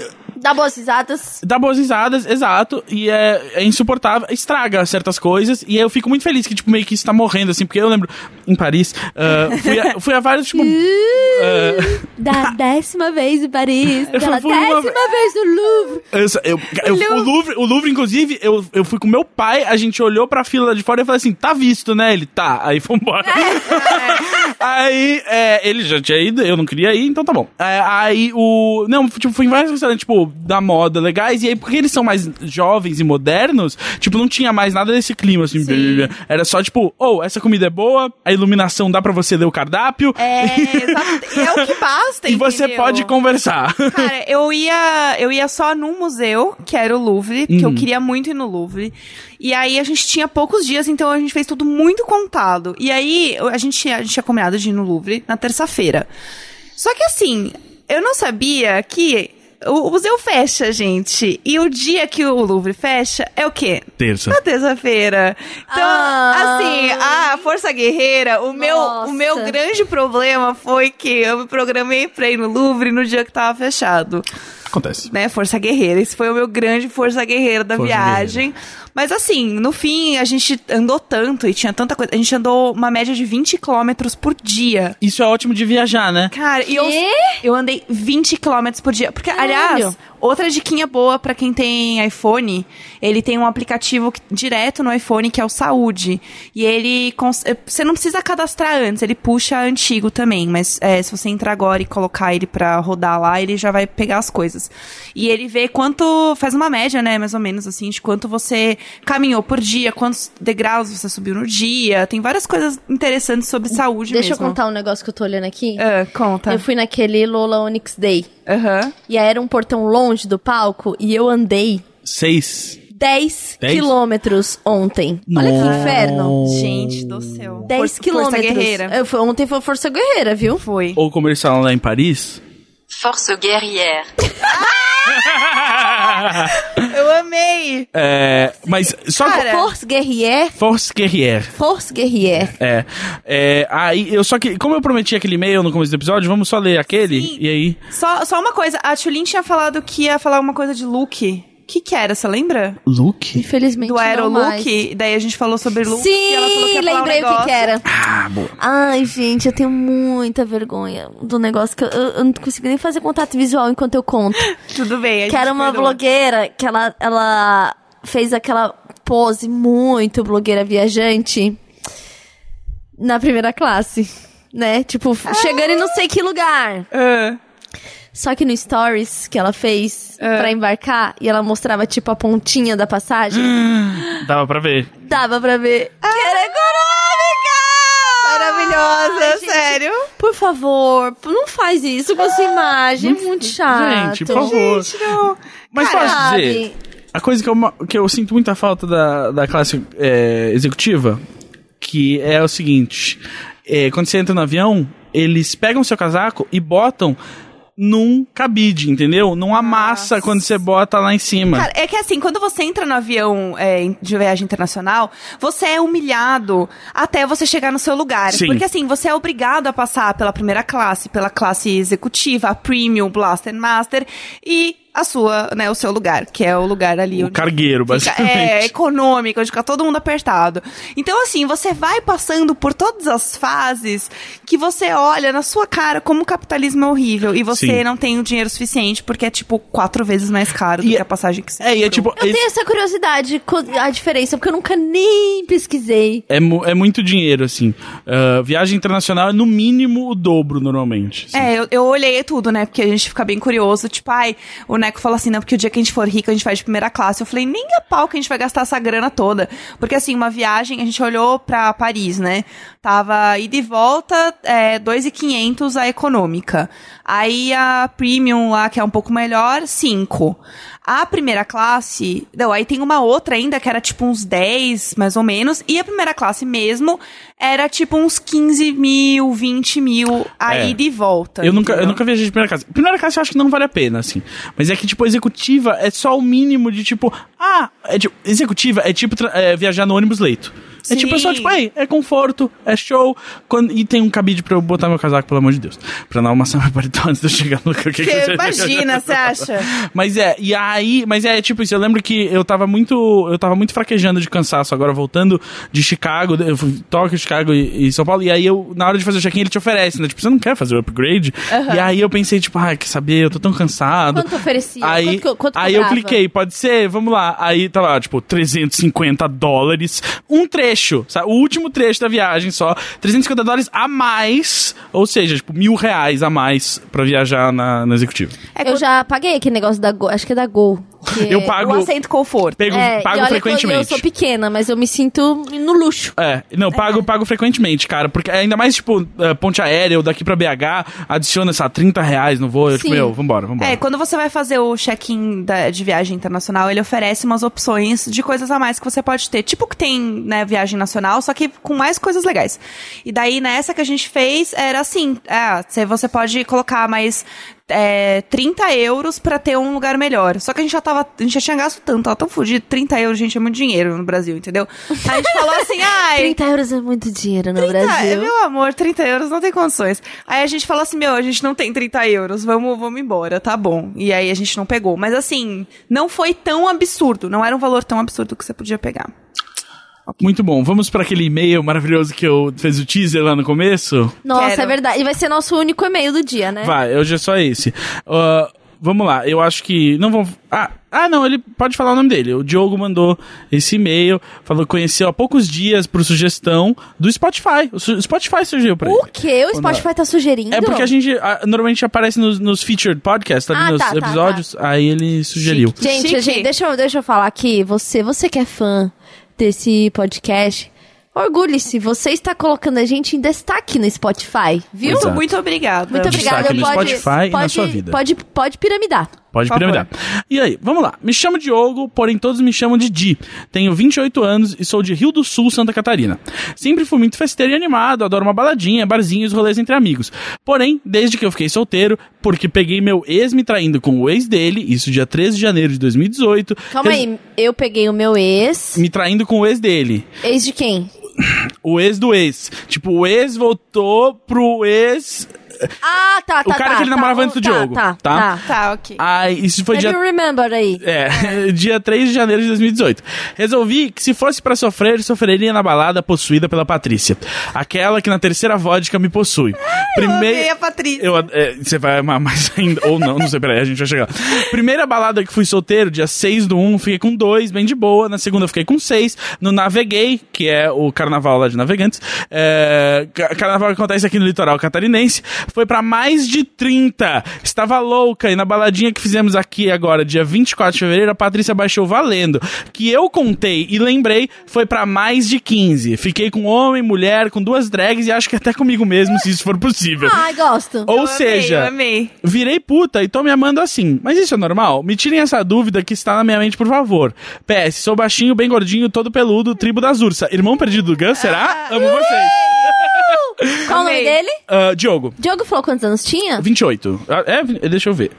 Dá boas risadas. Dá boas risadas, exato, e é, é insuportável, estraga certas coisas, e eu fico muito feliz que, tipo, meio que isso tá morrendo, assim, porque eu lembro, em Paris, ah, fui, a, fui a vários, tipo, ah, Da décima vez em Paris, Eu pela fui décima vez no Louvre. Eu, eu- eu- o, Louvre, o Louvre, inclusive, eu, eu fui com meu pai, a gente olhou pra fila lá de fora e falou assim, tá visto, né? Ele, tá. Aí foi embora. aí, é, ele já tinha ido, eu não queria ir, então tá bom. É, aí o... Não, tipo, fui em vários restaurantes, tipo, da moda, legais, e aí, porque eles são mais jovens e modernos, tipo, não tinha mais nada desse clima, assim. Sim. Era só, tipo, ou, essa comida é boa, a iluminação dá pra você ler o cardápio, É, exato. É o que basta, e você pode conversar. Cara, eu ia, eu ia só num museu, que era o Louvre, que eu queria muito ir no Louvre. E aí a gente tinha poucos dias, então a gente fez tudo muito contado. E aí a gente, a gente tinha combinado de ir no Louvre na terça-feira. Só que assim, eu não sabia que o, o museu fecha, gente. E o dia que o Louvre fecha é o quê? Terça. Na terça-feira. Então, Ah. assim, a Força Guerreira, o meu, o meu grande problema foi que eu me programei pra ir no Louvre no dia que tava fechado. Acontece. Né, Força Guerreira. Esse foi o meu grande Força Guerreira da Força viagem. Mas assim, no fim, a gente andou tanto e tinha tanta coisa. A gente andou uma média de 20 quilômetros por dia. Isso é ótimo de viajar, né? Cara, e eu, eu andei 20 km por dia. Porque, Caralho. aliás, outra diquinha boa pra quem tem iPhone, ele tem um aplicativo que- direto no iPhone que é o Saúde. E ele. eh, Você não precisa cadastrar antes, ele puxa antigo também. Mas é, se você entrar agora e colocar ele pra rodar lá, ele já vai pegar as coisas. E ele vê quanto. Faz uma média, né? Mais ou menos assim, de quanto você caminhou por dia, quantos degraus você subiu no dia. Tem várias coisas interessantes sobre saúde Deixa mesmo. eu contar um negócio que eu tô olhando aqui. Ah, conta. Eu fui naquele Lola Onyx Day. Aham. E aí era um portão longe do palco e eu andei Seis. 10 Dez? quilômetros ontem. Olha que Nossa. inferno. Gente do céu. 10 Força- quilômetros. Força guerreira. Eu ontem foi Força Guerreira, viu? Foi. Ou como eles falam lá em Paris. Force guerrière. Eu amei. É, mas só Cara, que. Force Guerrière. Force Guerrière. Force Guerrière. É, é. Aí, eu só que. Como eu prometi aquele e-mail no começo do episódio, vamos só ler aquele. Sim. E aí. Só, só uma coisa. A Tulin tinha falado que ia falar uma coisa de look. O que que era, você lembra? Luke? Infelizmente Do não aerolook. mais. Daí a gente falou sobre look. e ela falou que Sim, ia falar um lembrei o que, que era. Ah, boa. Ai, gente, eu tenho muita vergonha do negócio que eu, eu- eu não consigo nem fazer contato visual enquanto eu conto. Tudo bem. a que gente era uma perdoa. blogueira que ela, ela fez aquela pose muito blogueira viajante na primeira classe, né? Tipo, chegando em não sei que lugar. Ah, Só que no stories que ela fez É. pra embarcar e ela mostrava tipo a pontinha da passagem, Dava pra ver. dava pra ver que era econômica! maravilhosa, Ai, gente, sério. Por favor, não faz isso com essa imagem, é muito chato. Gente, por favor. Gente, não. Mas posso dizer, a coisa que eu, que eu sinto muita falta da, da classe é, executiva, que é o seguinte, é, quando você entra no avião, eles pegam seu casaco e botam num cabide, entendeu? Não amassa quando você bota lá em cima. Cara, é que assim, quando você entra no avião é, de viagem internacional, você é humilhado até você chegar no seu lugar. Sim. Porque assim, você é obrigado a passar pela primeira classe, pela classe executiva, a Premium, Blaster Master e a sua, né, o seu lugar, que é o lugar ali o onde cargueiro, fica- basicamente. é econômico, onde fica todo mundo apertado. Então, assim, você vai passando por todas as fases que você olha na sua cara como o capitalismo é horrível e você Sim. não tem o dinheiro suficiente porque é, tipo, quatro vezes mais caro do E que é- a passagem que você É, e é tipo. Eu eles- tenho essa curiosidade, a diferença, porque eu nunca nem pesquisei. É, mu- é muito dinheiro, assim. Ah, viagem internacional é no mínimo o dobro, normalmente. assim. É, eu, eu olhei tudo, né? Porque a gente fica bem curioso. Tipo, ai, o Neco falou assim, não, porque o dia que a gente for rico, a gente vai de primeira classe. Eu falei, nem a pau que a gente vai gastar essa grana toda. Porque, assim, uma viagem, a gente olhou pra Paris, né? Tava ida e volta, é, 2,500 a econômica. Aí a premium lá, que é um pouco melhor, 5. A primeira classe, não, aí tem uma outra ainda que era tipo uns 10, mais ou menos. E a primeira classe mesmo era tipo uns 15 mil, 20 mil a É. ida e volta. Eu nunca, eu nunca viajei de primeira classe. Primeira classe eu acho que não vale a pena, assim. Mas é que, tipo, executiva é só o mínimo de, tipo... Ah, é, tipo, executiva é tipo é, viajar no ônibus leito. É Sim. tipo, é só, tipo, ei, é conforto, é show. Quando, e tem um cabide pra eu botar meu casaco, pelo amor de Deus. Pra não amassar meu paletó antes de eu chegar no... que- que- Você imagina, você acha? Mas é, e aí, mas é tipo isso, eu lembro que eu tava muito, eu tava muito fraquejando de cansaço agora voltando de Chicago, eu fui Tóquio, Chicago e, e São Paulo, e aí eu, na hora de fazer o check-in, ele te oferece, né? Tipo, você não quer fazer o upgrade? E aí eu pensei, tipo, ai, quer saber, eu tô tão cansado. Quanto oferecia? Aí, Quanto- quanto aí eu cliquei, pode ser, vamos lá. Aí tá lá, tipo, 350 dólares, um trecho, sabe? O último trecho da viagem só, 350 dólares a mais, ou seja, tipo, mil reais a mais pra viajar na, na executiva. É eu já paguei aquele negócio da Gol, acho que é da Gol. Eu é- pago- O assento conforto. Pego, É, e pago que eu- frequentemente. Eu, sou pequena, mas eu me sinto no luxo. É, não, pago, pago frequentemente, cara. Porque ainda mais, tipo, eh, ponte aérea ou daqui pra BH, adiciona, sei lá, 30 reais no voo. Eu, tipo, meu, vambora, vambora. É, quando você vai fazer o check-in de viagem internacional, ele oferece umas opções de coisas a mais que você pode ter. Tipo o que tem, né, viagem nacional, só que com mais coisas legais. E daí, nessa que a gente fez, era assim, é, você- você pode colocar mais é, 30 euros pra ter um lugar melhor. Só que a gente já tava. A gente já tinha gasto tanto, tava tão fudido. 30 euros, gente, é muito dinheiro no Brasil, entendeu? Aí a gente falou assim, ai. 30 euros é muito dinheiro no 30, Brasil. Meu amor, 30 euros não tem condições. Aí a gente falou assim, meu, a gente não tem 30 euros, vamos, vamos embora, tá bom. E aí a gente não pegou. Mas assim, não foi tão absurdo, não era um valor tão absurdo que você podia pegar. Muito bom. Vamos para aquele e-mail maravilhoso que eu fiz o teaser lá no começo? Nossa, Quero. é verdade. E vai ser nosso único e-mail do dia, né? Vai, hoje é só esse. Ah, vamos lá, eu acho que. Não vão. Ah, ah, não, ele pode falar o nome dele. O Diogo mandou esse e-mail, falou que conheceu há poucos dias por sugestão do Spotify. O su- Spotify surgiu pra ele. O quê? O Spotify tá sugerindo? É porque a gente ah, normalmente aparece nos, nos featured podcasts, ali Ah, nos tá, tá, episódios, aí ele sugeriu. Gente, Chique. gente deixa, eu, deixa eu falar aqui. Você, você que é fã desse podcast, orgulhe-se. Você está colocando a gente em destaque no Spotify, viu? Muito, Exato. muito obrigada. Muito obrigada. Destaque no Pode, Spotify e na pode, sua vida. Pode, pode piramidar. Pode Por piramidar. E aí, vamos lá. Me chamo Diogo, porém todos me chamam de Di. Tenho 28 anos e sou de Rio do Sul, Santa Catarina. Sempre fui muito festeiro e animado, adoro uma baladinha, barzinhos, rolês entre amigos. Porém, desde que eu fiquei solteiro, porque peguei meu ex me traindo com o ex dele, isso dia 13 de janeiro de 2018. Calma res- aí, eu peguei o meu ex. Me traindo com o ex dele. Ex de quem? O ex do ex. Tipo, o ex voltou pro ex. Ah, tá, tá. O cara tá, que ele tá, namorava o- antes do tá, Diogo, Tá, tá? tá. Tá, ok. Aí, isso foi Maybe dia you remember aí. É, dia 3 de janeiro de 2018. Resolvi que se fosse pra sofrer, sofreria na balada possuída pela Patrícia. Aquela que na terceira vodka me possui. Eu amei a Patrícia. Eu, é, você vai amar mais ainda. Ou não, não sei, peraí, a gente vai chegar. Primeira balada que fui solteiro, dia 6 do 1, fiquei com 2, bem de boa. Na segunda fiquei com 6. No Naveguei, que é o carnaval lá de Navegantes, é, ca- carnaval que acontece aqui no litoral catarinense, foi pra mais de 30. Estava louca e na baladinha que fizemos aqui agora, dia 24 de fevereiro, a Patrícia baixou valendo. Que eu contei e lembrei, foi pra mais de 15. Fiquei com homem, mulher, com duas drags e acho que até comigo mesmo, se isso for possível. Ai, gosto. Ou Eu amei, seja, eu amei. virei puta e tô me amando assim. Mas isso é normal? Me tirem essa dúvida que está na minha mente, por favor. PS, sou baixinho, bem gordinho, todo peludo, tribo das ursas. Irmão perdido do Gus, será? Amo vocês. Qual o nome Amei. dele? Ah, Diogo, Diogo falou quantos anos tinha? 28. Ah, É, vi- deixa eu ver.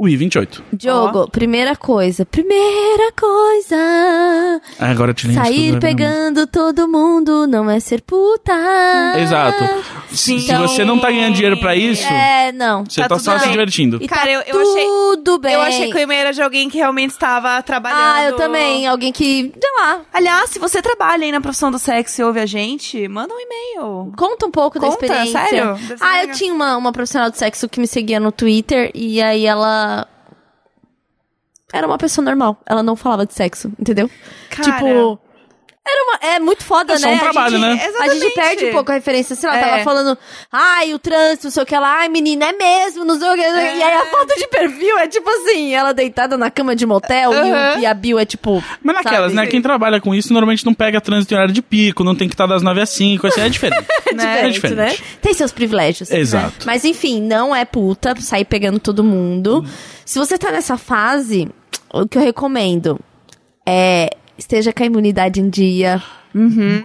Ui, 28. Diogo, primeira coisa. Primeira coisa. Ah, agora te lembro. Sair pegando todo mundo não é ser puta. Exato. Sim. Se você não tá ganhando dinheiro pra isso, É, não. você tá tá, só se bem. divertindo. E Cara, tá eu- eu achei- tudo bem. Eu achei que o e-mail era de alguém que realmente estava trabalhando. Ah, eu também. Alguém que, sei lá, Aliás, se você trabalha aí na profissão do sexo e ouve a gente, manda um e-mail. conta um pouco da Conta, experiência. sério? Ah, eu legal. tinha uma, uma profissional de sexo que me seguia no Twitter e aí ela... Era uma pessoa normal. Ela não falava de sexo, entendeu? Cara. Tipo... Era uma, é muito foda, É só né? um A trabalho, gente- né? A gente Exatamente. perde um pouco a referência. Sei lá, É. tava falando, ai, o trânsito, não sei o que lá, ai, menina, é mesmo, não sei o que. E aí a foto de perfil é tipo assim, ela deitada na cama de motel e, e a Bill é tipo. Mas naquelas, sabe? né? Quem trabalha com isso normalmente não pega trânsito em horário de pico, não tem que estar das 9 às 5, assim, é diferente. Né? É diferente. né? Tem seus privilégios. Exato. né? Mas enfim, não é puta sair pegando todo mundo. Se você tá nessa fase, o que eu recomendo é esteja com a imunidade em dia.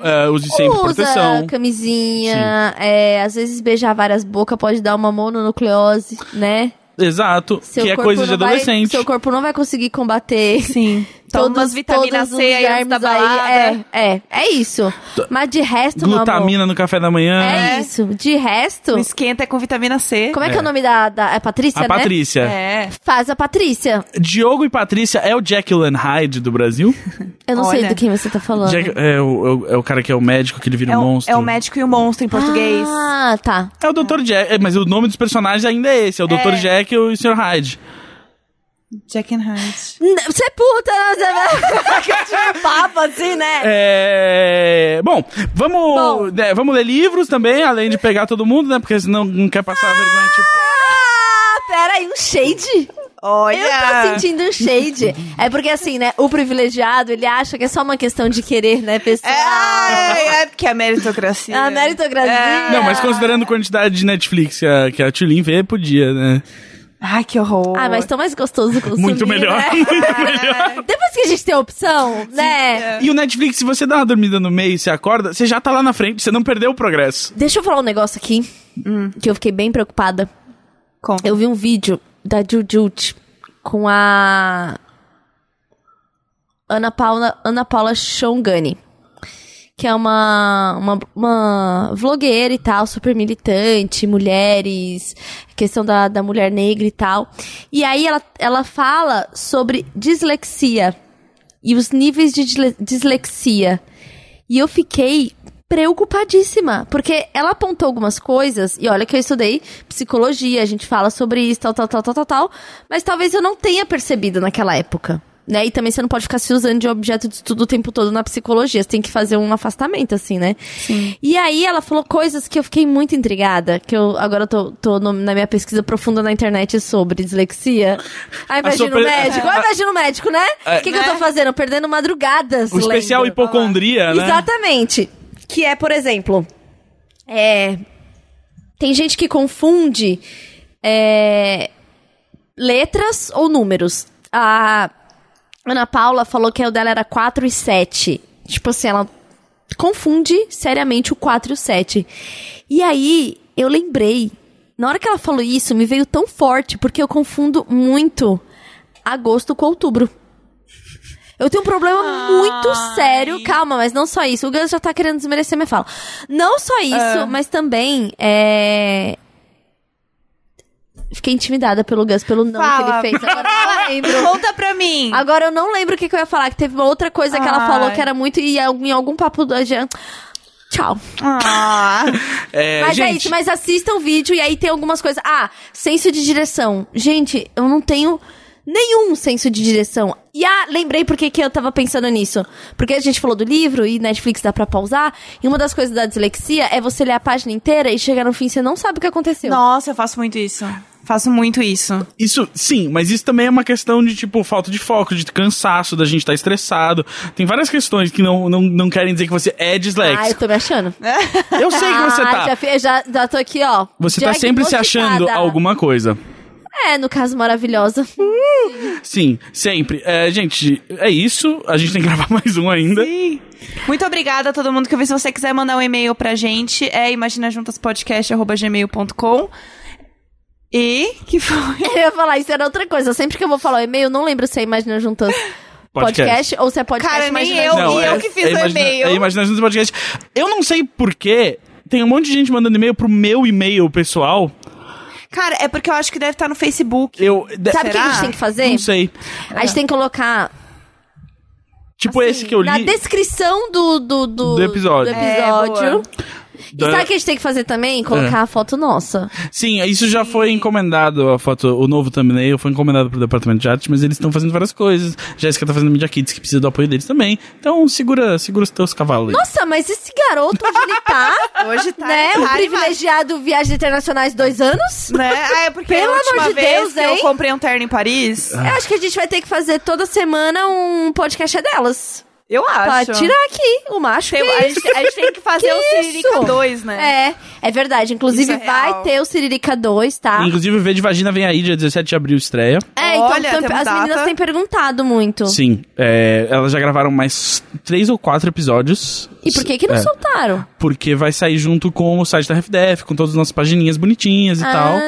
É, use sempre Usa proteção. camisinha. é, às vezes beijar várias bocas pode dar uma mononucleose, né? Exato, Seu que é coisa de não vai- adolescente. seu corpo não vai conseguir combater. Sim. Toma umas vitaminas todos C antes germes da balada. aí. É, é, é isso. Mas de resto, meu amor, Glutamina no café da manhã. É isso. De resto, O esquenta é com vitamina C. como é, que é É. o nome da, da é Patrícia, A né? Patrícia. É. Faz a Patrícia. Diogo e Patrícia é o Jekyll and Hyde do Brasil? Eu não sei Olha. do quem você tá falando. Jack- é, o, é o- é o cara que é o médico que ele vira É um o, monstro. é o médico e o monstro em português. Ah, tá. É o Dr. Jack, é, mas o nome dos personagens ainda é esse, é o Dr. Jekyll e o Sr. Hyde. Jack and Hyde. Você é puta, né? Você continua papo assim, né? É, bom, vamos, Bom. né, vamos ler livros também, além de pegar todo mundo, né? Porque senão não quer passar vergonha, tipo. Ah, pera aí, um shade? Olha! Eu tô sentindo um shade. É porque assim, né, o privilegiado, ele acha que é só uma questão de querer, né, pessoal? É, é porque é meritocracia. A meritocracia. É. Não, mas considerando a quantidade de Netflix que a, que a Tulin vê, podia, né? Ai, que horror. Ah, mas tão mais gostoso consumir, Muito melhor, né? muito melhor. Depois que a gente tem a opção, né? E o Netflix, se você dá uma dormida no meio e você acorda, você já tá lá na frente, você não perdeu o progresso. Deixa eu falar um negócio aqui, que eu fiquei bem preocupada. Conta. Eu vi um vídeo da Jujut com a Ana Paula, Ana Paula Shongani, que é uma, uma, uma vlogueira e tal, super militante, mulheres, questão da, da mulher negra e tal. E aí ela, ela fala sobre dislexia e os níveis de disle- dislexia. E eu fiquei preocupadíssima, porque ela apontou algumas coisas, e olha que eu estudei psicologia, a gente fala sobre isso, tal, tal, tal, tal, tal, tal, mas talvez eu não tenha percebido naquela época. Né? E também você não pode ficar se usando de objeto de estudo o tempo todo na psicologia. Você tem que fazer um afastamento, assim, né? Sim. E aí ela falou coisas que eu fiquei muito intrigada, que eu agora eu tô, tô no- na minha pesquisa profunda na internet sobre dislexia. Aí imagina sua o médico, aí imagina o médico, né? O É. que, que eu tô fazendo? Perdendo madrugadas. O especial lendo. hipocondria, né? Exatamente. Que é, por exemplo, é, tem gente que confunde é, letras ou números. A Ana Paula falou que o dela era 4 e 7. Tipo assim, ela confunde seriamente o 4 e o 7. E aí, eu lembrei. Na hora que ela falou isso, me veio tão forte, porque eu confundo muito agosto com outubro. Eu tenho um problema muito sério. Calma, mas não só isso. O Gus já tá querendo desmerecer minha fala. Não só isso, mas também é. Fiquei intimidada pelo Gus, pelo não Fala. que ele fez. Agora eu não lembro. Conta pra mim. Agora eu não lembro o que, que eu ia falar, que teve uma outra coisa que ela falou que era muito. E em algum papo da Jean. Tchau. Ah. É, Mas é gente, isso, mas assistam o vídeo e aí tem algumas coisas. Ah, senso de direção. Gente, eu não tenho nenhum senso de direção. E ah, lembrei por que que eu tava pensando nisso. Porque a gente falou do livro e Netflix dá pra pausar. E uma das coisas da dislexia é você ler a página inteira e chegar no fim e você não sabe o que aconteceu. Nossa, eu faço muito isso. Faço muito isso. Isso, sim, mas isso também é uma questão de, tipo, falta de foco, de cansaço, da gente estar estressado. Tem várias questões que não, não, não querem dizer que você é Ah, eu disléxico. tô me achando. eu sei que você Ah, tá. Já, já, já tô aqui, ó. Você tá sempre se achando alguma coisa. É, no caso, maravilhosa. Sim, sempre. É, gente, é isso. A gente tem que gravar mais um ainda. Sim. Muito obrigada a todo mundo que ouviu. Se você quiser mandar um e-mail pra gente, é imaginajuntaspodcast.gmail.com E que foi? Eu ia falar, isso era outra coisa. Sempre que eu vou falar o e-mail, eu não lembro se é Imagina Juntas Podcast. podcast, ou se é podcast Cara, nem Imagina eu, Juntas. e eu que fiz o Imagina- e-mail. É Imagina Juntos Podcast. Eu não sei porquê. Tem um monte de gente mandando e-mail pro meu e-mail pessoal. Cara, é porque eu acho que deve estar no Facebook. Eu. de- Sabe o que a gente tem que fazer? Não sei. A gente tem que colocar Tipo assim, esse que eu na li. descrição do, do, do, Do episódio. do É, boa. e Da- sabe o que a gente tem que fazer também? Colocar a foto nossa. Sim, isso já foi encomendado, a foto, o novo thumbnail foi encomendado pro departamento de arte, mas eles estão fazendo várias coisas. Jéssica tá fazendo Media Kits, que precisa do apoio deles também. Então segura, segura os teus cavalos. Nossa, mas esse garoto, onde ele tá? Hoje tá. né? tá O animado. privilegiado Viagens Internacionais dois anos? Né? Ah, é porque Pelo amor de vez Deus, que hein? eu comprei um terno em Paris, Eu acho que a gente vai ter que fazer toda semana um podcast é delas. Eu Pra acho. tirar aqui o macho. Tem- que a, gente, a gente tem que fazer Que o Siririca isso? 2, né? É, é verdade. Inclusive, é vai ter o Siririca 2, tá? Inclusive, o V de Vagina vem aí, dia 17 de abril estreia. É, então Olha, tam- as meninas data. têm perguntado muito. Sim, é, elas já gravaram mais três ou quatro episódios. E por que que não É, soltaram? Porque vai sair junto com o site da RefDef, com todas as nossas pagininhas bonitinhas e Ah, tal.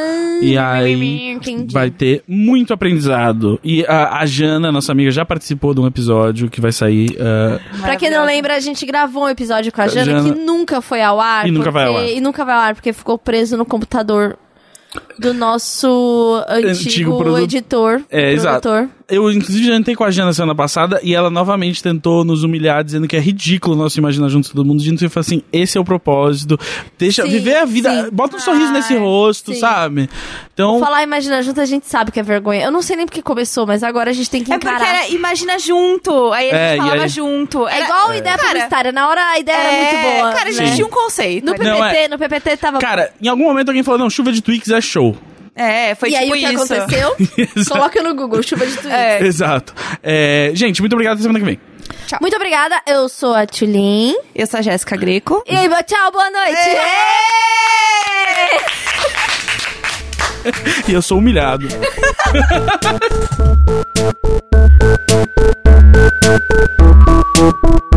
E aí entendi. vai ter muito aprendizado. E a, a Jana, nossa amiga, já participou de um episódio que vai sair. ah, Pra quem não lembra, a gente gravou um episódio com a Jana, Jana- que nunca foi ao ar. E nunca vai ao porque- ar. E nunca vai ao ar, porque ficou preso no computador do nosso antigo, Antigo produ- editor. É, exato. Eu, inclusive, já entrei com a Jana semana passada e ela novamente tentou nos humilhar, dizendo que é ridículo o nosso Imaginar Juntos todo mundo. A gente falou assim: esse é o propósito. Deixa Sim, viver a vida. sim. Bota um sorriso nesse Ai, rosto, sim. sabe? Então. Falar Imagina Junto, a gente sabe que é vergonha. Eu não sei nem porque começou, mas agora a gente tem que É encarar. porque era Imagina Junto. Aí a É, gente e falava aí- junto. É Era- igual a ideia Cara, publicitária. Na hora a ideia era é, muito boa. Cara, a gente né? tinha um conceito. No. PPT, Não, é- no PPT tava Cara, em algum momento alguém falou: não, chuva de Twix é show. É, foi e tipo isso. E aí o tipo que aconteceu? Coloca no Google, chuva de tweets. É. Exato. É, gente, muito obrigado. Até semana que vem. Tchau. Muito obrigada. Eu sou a Tulin. Eu sou a Jéssica Greco. E aí, tchau, boa noite. e eu sou humilhado.